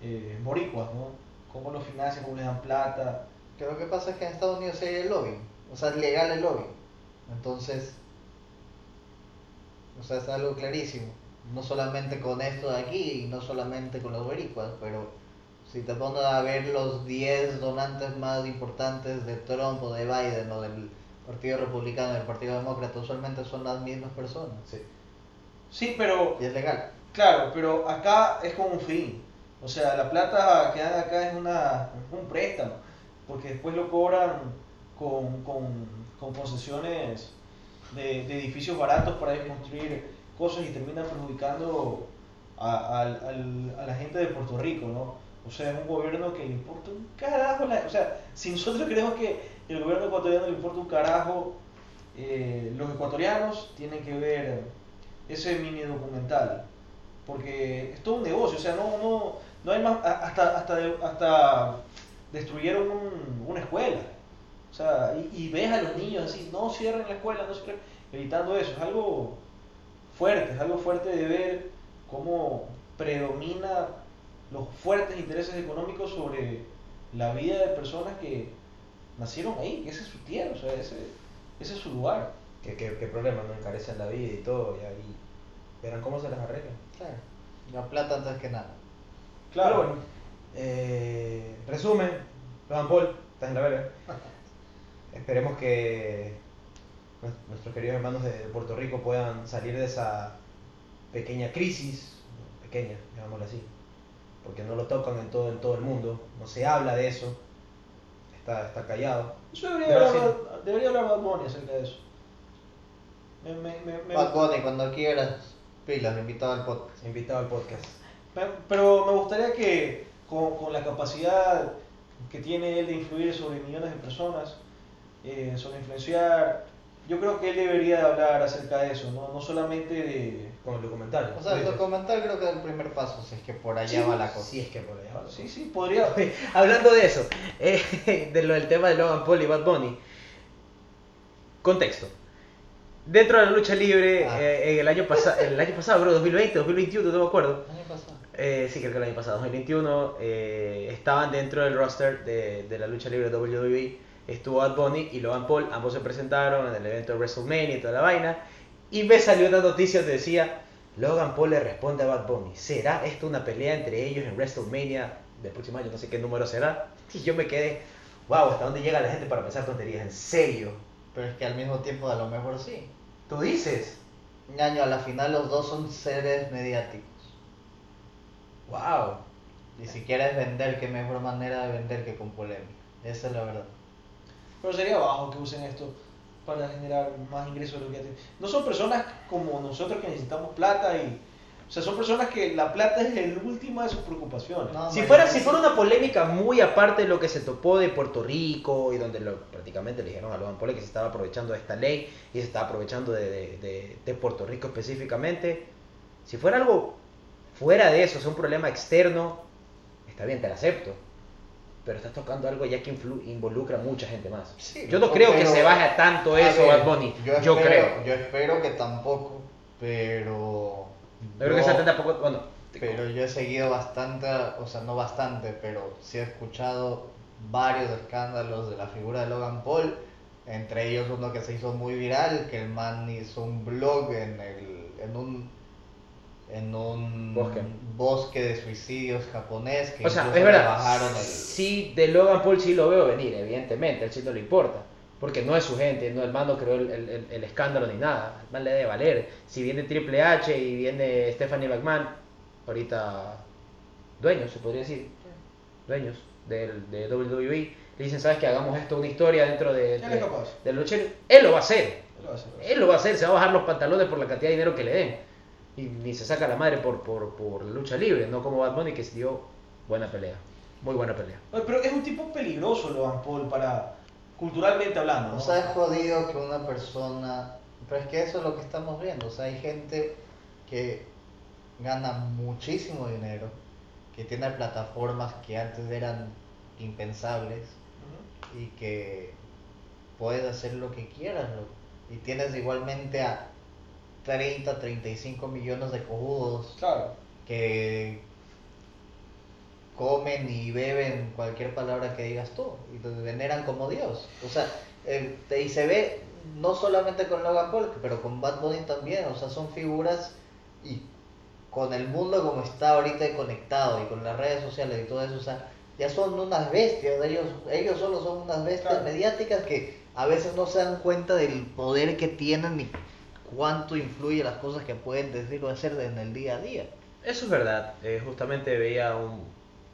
eh, boricuas, ¿no? Cómo los financian, cómo les dan plata. Que lo que pasa es que en Estados Unidos sí hay el lobbying, o sea, es legal el lobbying. Entonces, o sea, es algo clarísimo. No solamente con esto de aquí y no solamente con los boricuas, pero si te pones a ver los 10 donantes más importantes de Trump o de Biden o del Partido Republicano del Partido Demócrata, usualmente son las mismas personas. Sí, pero. Y es legal. Claro, pero acá es con un fin. O sea, la plata que dan acá es una, un préstamo. Porque después lo cobran con, con, con concesiones de, de edificios baratos para construir cosas y terminan perjudicando a, al- al- a la gente de Puerto Rico, ¿no? O sea, es un gobierno que le importa un carajo. o sea, si nosotros creemos que el gobierno ecuatoriano le importa un carajo, eh, los ecuatorianos tienen que ver ese mini documental. Porque es todo un negocio, o sea, no, no, no hay más. a- Hasta, hasta, hasta destruyeron un- una escuela. O sea, y, y ves a los niños así, no cierren la escuela, no cierren, evitando eso. Es algo fuerte, es algo fuerte de ver cómo predomina los fuertes intereses económicos sobre la vida de personas que nacieron ahí, que ese es su tierra, o sea, ese, ese es su lugar. ¿Qué, qué, qué problema? No encarecen la vida y todo, y ahí verán cómo se las arreglan. Claro. La plata antes que nada. Claro, Pero bueno, eh, resumen, Logan Paul, estás en la verga. Esperemos que nues- nuestros queridos hermanos de Puerto Rico puedan salir de esa pequeña crisis, pequeña, digámoslo así, porque no lo tocan en todo, en todo el mundo, no se habla de eso, está, está callado. Eso debería hablar, debería hablar Bad Bunny acerca de eso. Me, me, me, me- Bad Bunny, cuando quieras, pilas, invitado al podcast. Invitado al podcast. Pero me gustaría que con, con la capacidad que tiene él de influir sobre millones de personas, eh, sobre influenciar, yo creo que él debería de hablar acerca de eso, no, no solamente de... Con el documental. O sea, el documental creo que es el primer paso, si es que por allá Sí, va la cosa. Sí, es que por allá va. Sí, sí, podría... Hablando de eso, eh, de lo del tema de Logan Paul y Bad Bunny. Contexto. Dentro de la lucha libre, Ah. eh, en el año pasado, el año pasado, bro, 2020, 2021, no me acuerdo. Eh, sí, creo que el año pasado, 2021, eh, estaban dentro del roster de, de la lucha libre WWE. Estuvo Bad Bunny y Logan Paul, ambos se presentaron en el evento de WrestleMania y toda la vaina. Y me salió una noticia donde decía: Logan Paul le responde a Bad Bunny. ¿Será esto una pelea entre ellos en WrestleMania del próximo año? No sé qué número será. Y yo me quedé: Wow, ¿hasta dónde llega la gente para pensar tonterías? ¿En serio? Pero es que al mismo tiempo a lo mejor sí. ¿Tú dices? Ñaño, a la final los dos son seres mediáticos. Wow. Y si quieres vender, qué mejor manera de vender que con polémica. Esa es la verdad. Pero sería bajo que usen esto para generar más ingresos de lo que ya tienen. No son personas como nosotros que necesitamos plata y... O sea, son personas que la plata es el último de sus preocupaciones. No, Si fuera, si fuera una polémica muy aparte de lo que se topó de Puerto Rico y donde lo, prácticamente le dijeron a Logan Paul que se estaba aprovechando de esta ley y se estaba aprovechando de, de- de- de Puerto Rico específicamente, si fuera algo fuera de eso, sea, un problema externo, está bien, te lo acepto. Pero estás tocando algo ya que involucra a mucha gente más. Sí, yo no creo que se baje a tanto A eso, ver, Bad Bunny. Yo, espero- creo. Yo espero que tampoco, pero. Yo creo que yo- ese tampoco, bueno, Pero yo he seguido bastante, o sea, no bastante, pero sí he escuchado varios escándalos de la figura de Logan Paul. Entre ellos uno que se hizo muy viral, que el man hizo un blog en, el, en un en un Bosque. bosque de suicidios japonés que O sea, es verdad. bajaron el... Sí, de Logan Paul sí lo veo venir, evidentemente, a él sí no le importa. Porque no es su gente, no, el man no creó el, el- el- escándalo ni nada. El man le debe valer. Si viene Triple H y viene Stephanie McMahon, ahorita dueños, se podría decir, dueños del, de WWE, le dicen, ¿sabes que Hagamos esto una historia dentro de, de, de la lucha libre?". Él lo va a hacer. Él lo va a hacer. Él lo va a hacer, se va a bajar los pantalones por la cantidad de dinero que le den. Y ni se saca la madre por, por, por la lucha libre, no como Bad Bunny que se dio buena pelea. Muy buena pelea. Oye, Pero es un tipo peligroso Logan Paul para culturalmente hablando. ¿no? O sea, es jodido que una persona... Pero es que eso es lo que estamos viendo. O sea, hay gente que gana muchísimo dinero, que tiene plataformas que antes eran impensables y que puedes hacer lo que quieras. Y tienes igualmente a 30, 35 millones de cojudos Claro. que comen y beben cualquier palabra que digas tú y te veneran como Dios. O sea, eh, y se ve no solamente con Logan Paul, pero con Bad Bunny también. O sea, son figuras y con el mundo como está ahorita conectado y con las redes sociales y todo eso, o sea, ya son unas bestias. Ellos, ellos solo son unas bestias Claro. mediáticas que a veces no se dan cuenta del poder que tienen ni cuánto influye las cosas que pueden decir o hacer en el día a día. Eso es verdad. Eh, justamente veía un-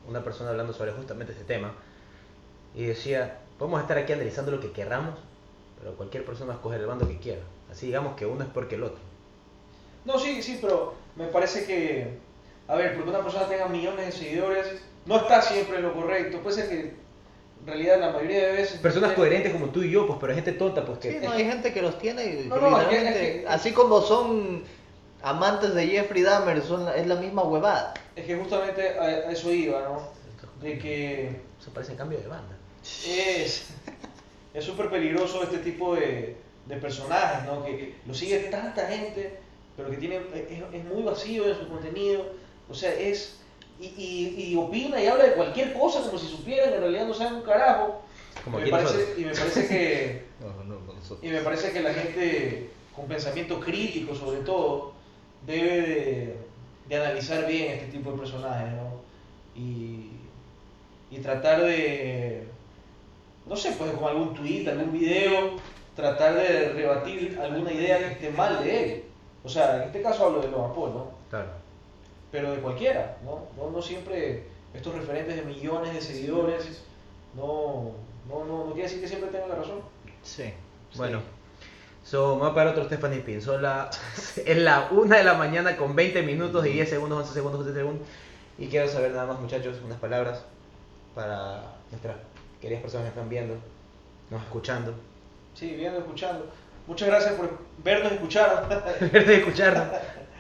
una persona hablando sobre justamente ese tema y decía, podemos estar aquí analizando lo que querramos, pero cualquier persona va a escoger el bando que quiera. Así digamos que uno es porque el otro. No, sí, sí, pero me parece que, a ver, porque una persona tenga millones de seguidores, no está siempre en lo correcto. Puede ser que en realidad la mayoría de veces... Personas coherentes como tú y yo, pues, pero gente tonta, pues Sí, que... no, hay gente que los tiene y No, no, es que- literalmente, es que- así como son amantes de Jeffrey Dahmer, son la- es la misma huevada. Es que justamente a, a eso iba, ¿no? De que Eso parece cambio de banda. es es súper peligroso este tipo de, de personajes, ¿no? Que, que lo sigue tanta gente, pero que tiene es, es muy vacío en su contenido O sea, es. Y, y, y opina y habla de cualquier cosa como si supieran, en realidad no saben un carajo. Como Y me parece, y me parece que. No, no. Y me parece que la gente con pensamiento crítico, sobre todo, debe de, de analizar bien este tipo de personajes, ¿no? Y, y tratar de, no sé, pues con algún tweet, algún video, tratar de rebatir alguna idea que esté mal de él. O sea, en este caso hablo de Logan Paul, ¿no? Claro. Pero de cualquiera, ¿no? No, no siempre estos referentes de millones de seguidores, no, no, no, no quiere decir que siempre tengan la razón. Sí. Bueno, so, me voy a parar otro Stephanie Pin. Son la, es la 1 de la mañana con 20 minutos y 10 segundos, 11 segundos, 12 segundos. Y quiero saber nada más, muchachos, unas palabras para nuestras queridas personas que están viendo, nos escuchando. Sí, viendo, escuchando. Muchas gracias por vernos y escuchar. de escucharnos.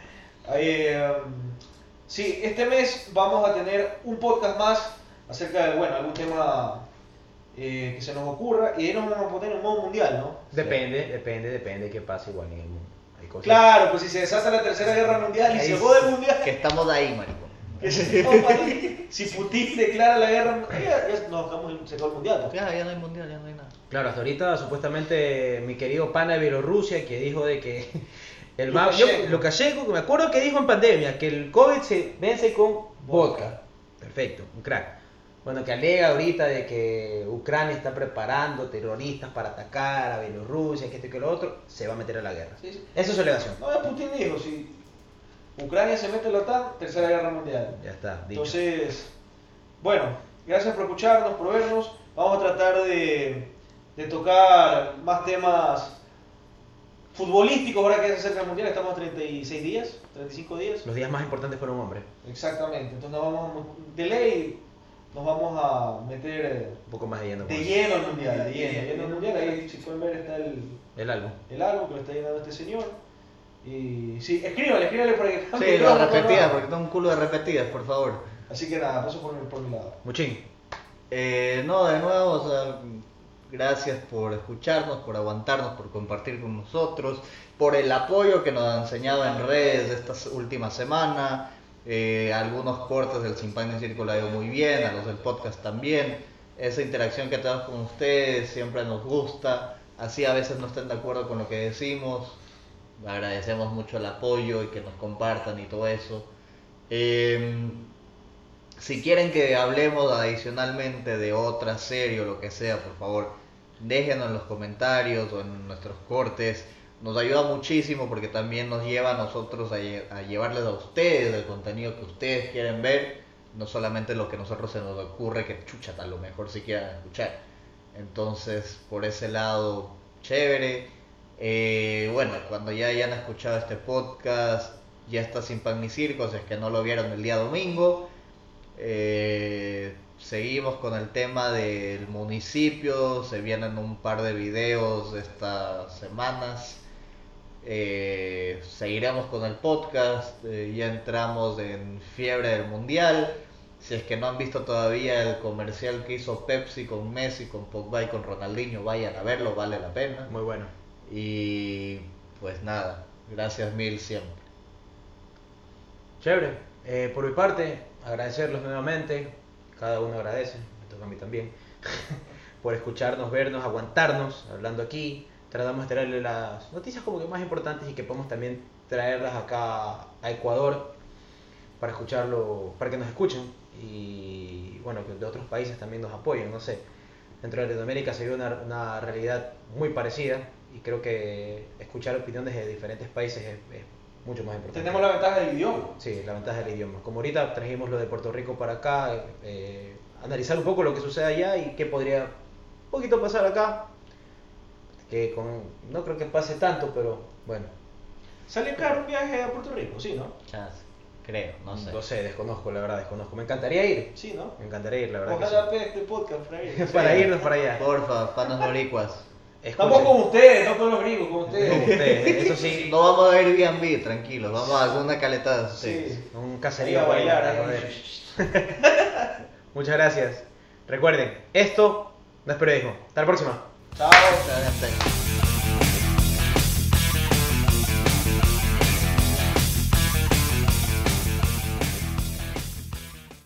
Ahí, um, sí, este mes vamos a tener un podcast más acerca de, bueno, algún tema eh, que se nos ocurra y ahí nos vamos a poner en modo mundial, ¿no? Depende, depende, depende de qué pasa igual en el mundo. Hay cosas. Claro, pues si se desata la tercera guerra mundial y se sí. jode el mundial, Que estamos ahí, maricón. que se toma ahí. si Putin declara la guerra mundial, ya, ya nos el, se acabó el mundial. pues. Ya, ya no hay mundial, ya no hay nada. Claro, hasta ahorita supuestamente mi querido pana de Bielorrusia que dijo de que el Lukashenko. Que me acuerdo que dijo en pandemia que el COVID se vence con vodka. Perfecto, un crack. Bueno, que alega ahorita de que Ucrania está preparando terroristas para atacar a Bielorrusia, que esto y que lo otro, se va a meter a la guerra. Sí, sí. Eso es su alegación. No, Putin dijo, si Ucrania se mete en la OTAN, tercera guerra mundial. Ya está, dicho. Entonces, bueno, gracias por escucharnos, por vernos. Vamos a tratar de, de tocar más temas futbolísticos ahora que se acerca el mundial. Estamos a 36 días, 35 días. Los días más importantes para un hombre. Exactamente. Entonces, nos vamos a- de ley nos vamos a meter eh, Un poco más de lleno. de con lleno al mundial. De lleno, de lleno al mundial. Ahí, si pueden ver, está el, El álbum. el álbum que lo está llenando este señor. Y sí, escríbale, escríbale para que Sí, el las repetidas, porque tengo un culo de repetidas, por favor. Así que nada, paso por, mi- por mi lado. Muchín. Eh, no, de nuevo, o sea, gracias por escucharnos, por aguantarnos, por compartir con nosotros, por el apoyo que nos han enseñado en redes esta última semana. Eh, algunos cortes del y Circo le ha ido muy bien, a los del podcast también. Esa interacción que tenemos con ustedes siempre nos gusta. Así a veces no estén de acuerdo con lo que decimos. Agradecemos mucho el apoyo y que nos compartan y todo eso. Em, si quieren que hablemos adicionalmente de otra serie o lo que sea, por favor, déjenos en los comentarios o en nuestros cortes. Nos ayuda muchísimo porque también nos lleva a nosotros a, lle- a llevarles a ustedes el contenido que ustedes quieren ver, no solamente lo que a nosotros se nos ocurre que chucha, a lo mejor si quieran escuchar. Entonces, por ese lado, chévere. Eh, bueno, cuando ya hayan escuchado este podcast, ya está sin pan ni circo, si es que no lo vieron el día domingo. Eh, seguimos con el tema del municipio, se vienen un par de videos estas semanas. Eh, seguiremos con el podcast, eh, ya entramos en fiebre del mundial. Si es que no han visto todavía el comercial que hizo Pepsi con Messi, con Pogba y con Ronaldinho, vayan a verlo, vale la pena. Muy bueno. Y pues nada, gracias mil siempre. Chévere. Eh, por mi parte, agradecerlos nuevamente. Cada uno agradece, me toca a mí también. por escucharnos, vernos, aguantarnos, hablando aquí. Tratamos de traerle las noticias como que más importantes y que podamos también traerlas acá a Ecuador para escucharlo, para que nos escuchen y bueno, que de otros países también nos apoyen, no sé. Dentro de Latinoamérica se vive una, una realidad muy parecida y creo que escuchar opiniones de diferentes países es, es mucho más importante. Tenemos la ventaja del idioma. Sí, la ventaja del idioma. Como ahorita trajimos lo de Puerto Rico para acá, eh, analizar un poco lo que sucede allá y qué podría un poquito pasar acá. Que con, no creo que pase tanto, pero bueno, Sale caro un viaje a Puerto Rico, sí, ¿no? Chance, creo, no sé. no sé, desconozco, la verdad, desconozco. Me encantaría ir, Sí, ¿no? me encantaría ir, la verdad. que Ojalá sí. pegue este podcast para ir. para irnos para allá. Porfa, panas boricuas. Estamos con ustedes, no con los gringos, con ustedes. ustedes, eso sí, No vamos a Airbnb, tranquilos, vamos a alguna caleta de ustedes. Sí. un caserío bailar, a ahí. joder. Muchas gracias. Recuerden, esto no es periodismo. Hasta la próxima. Chao.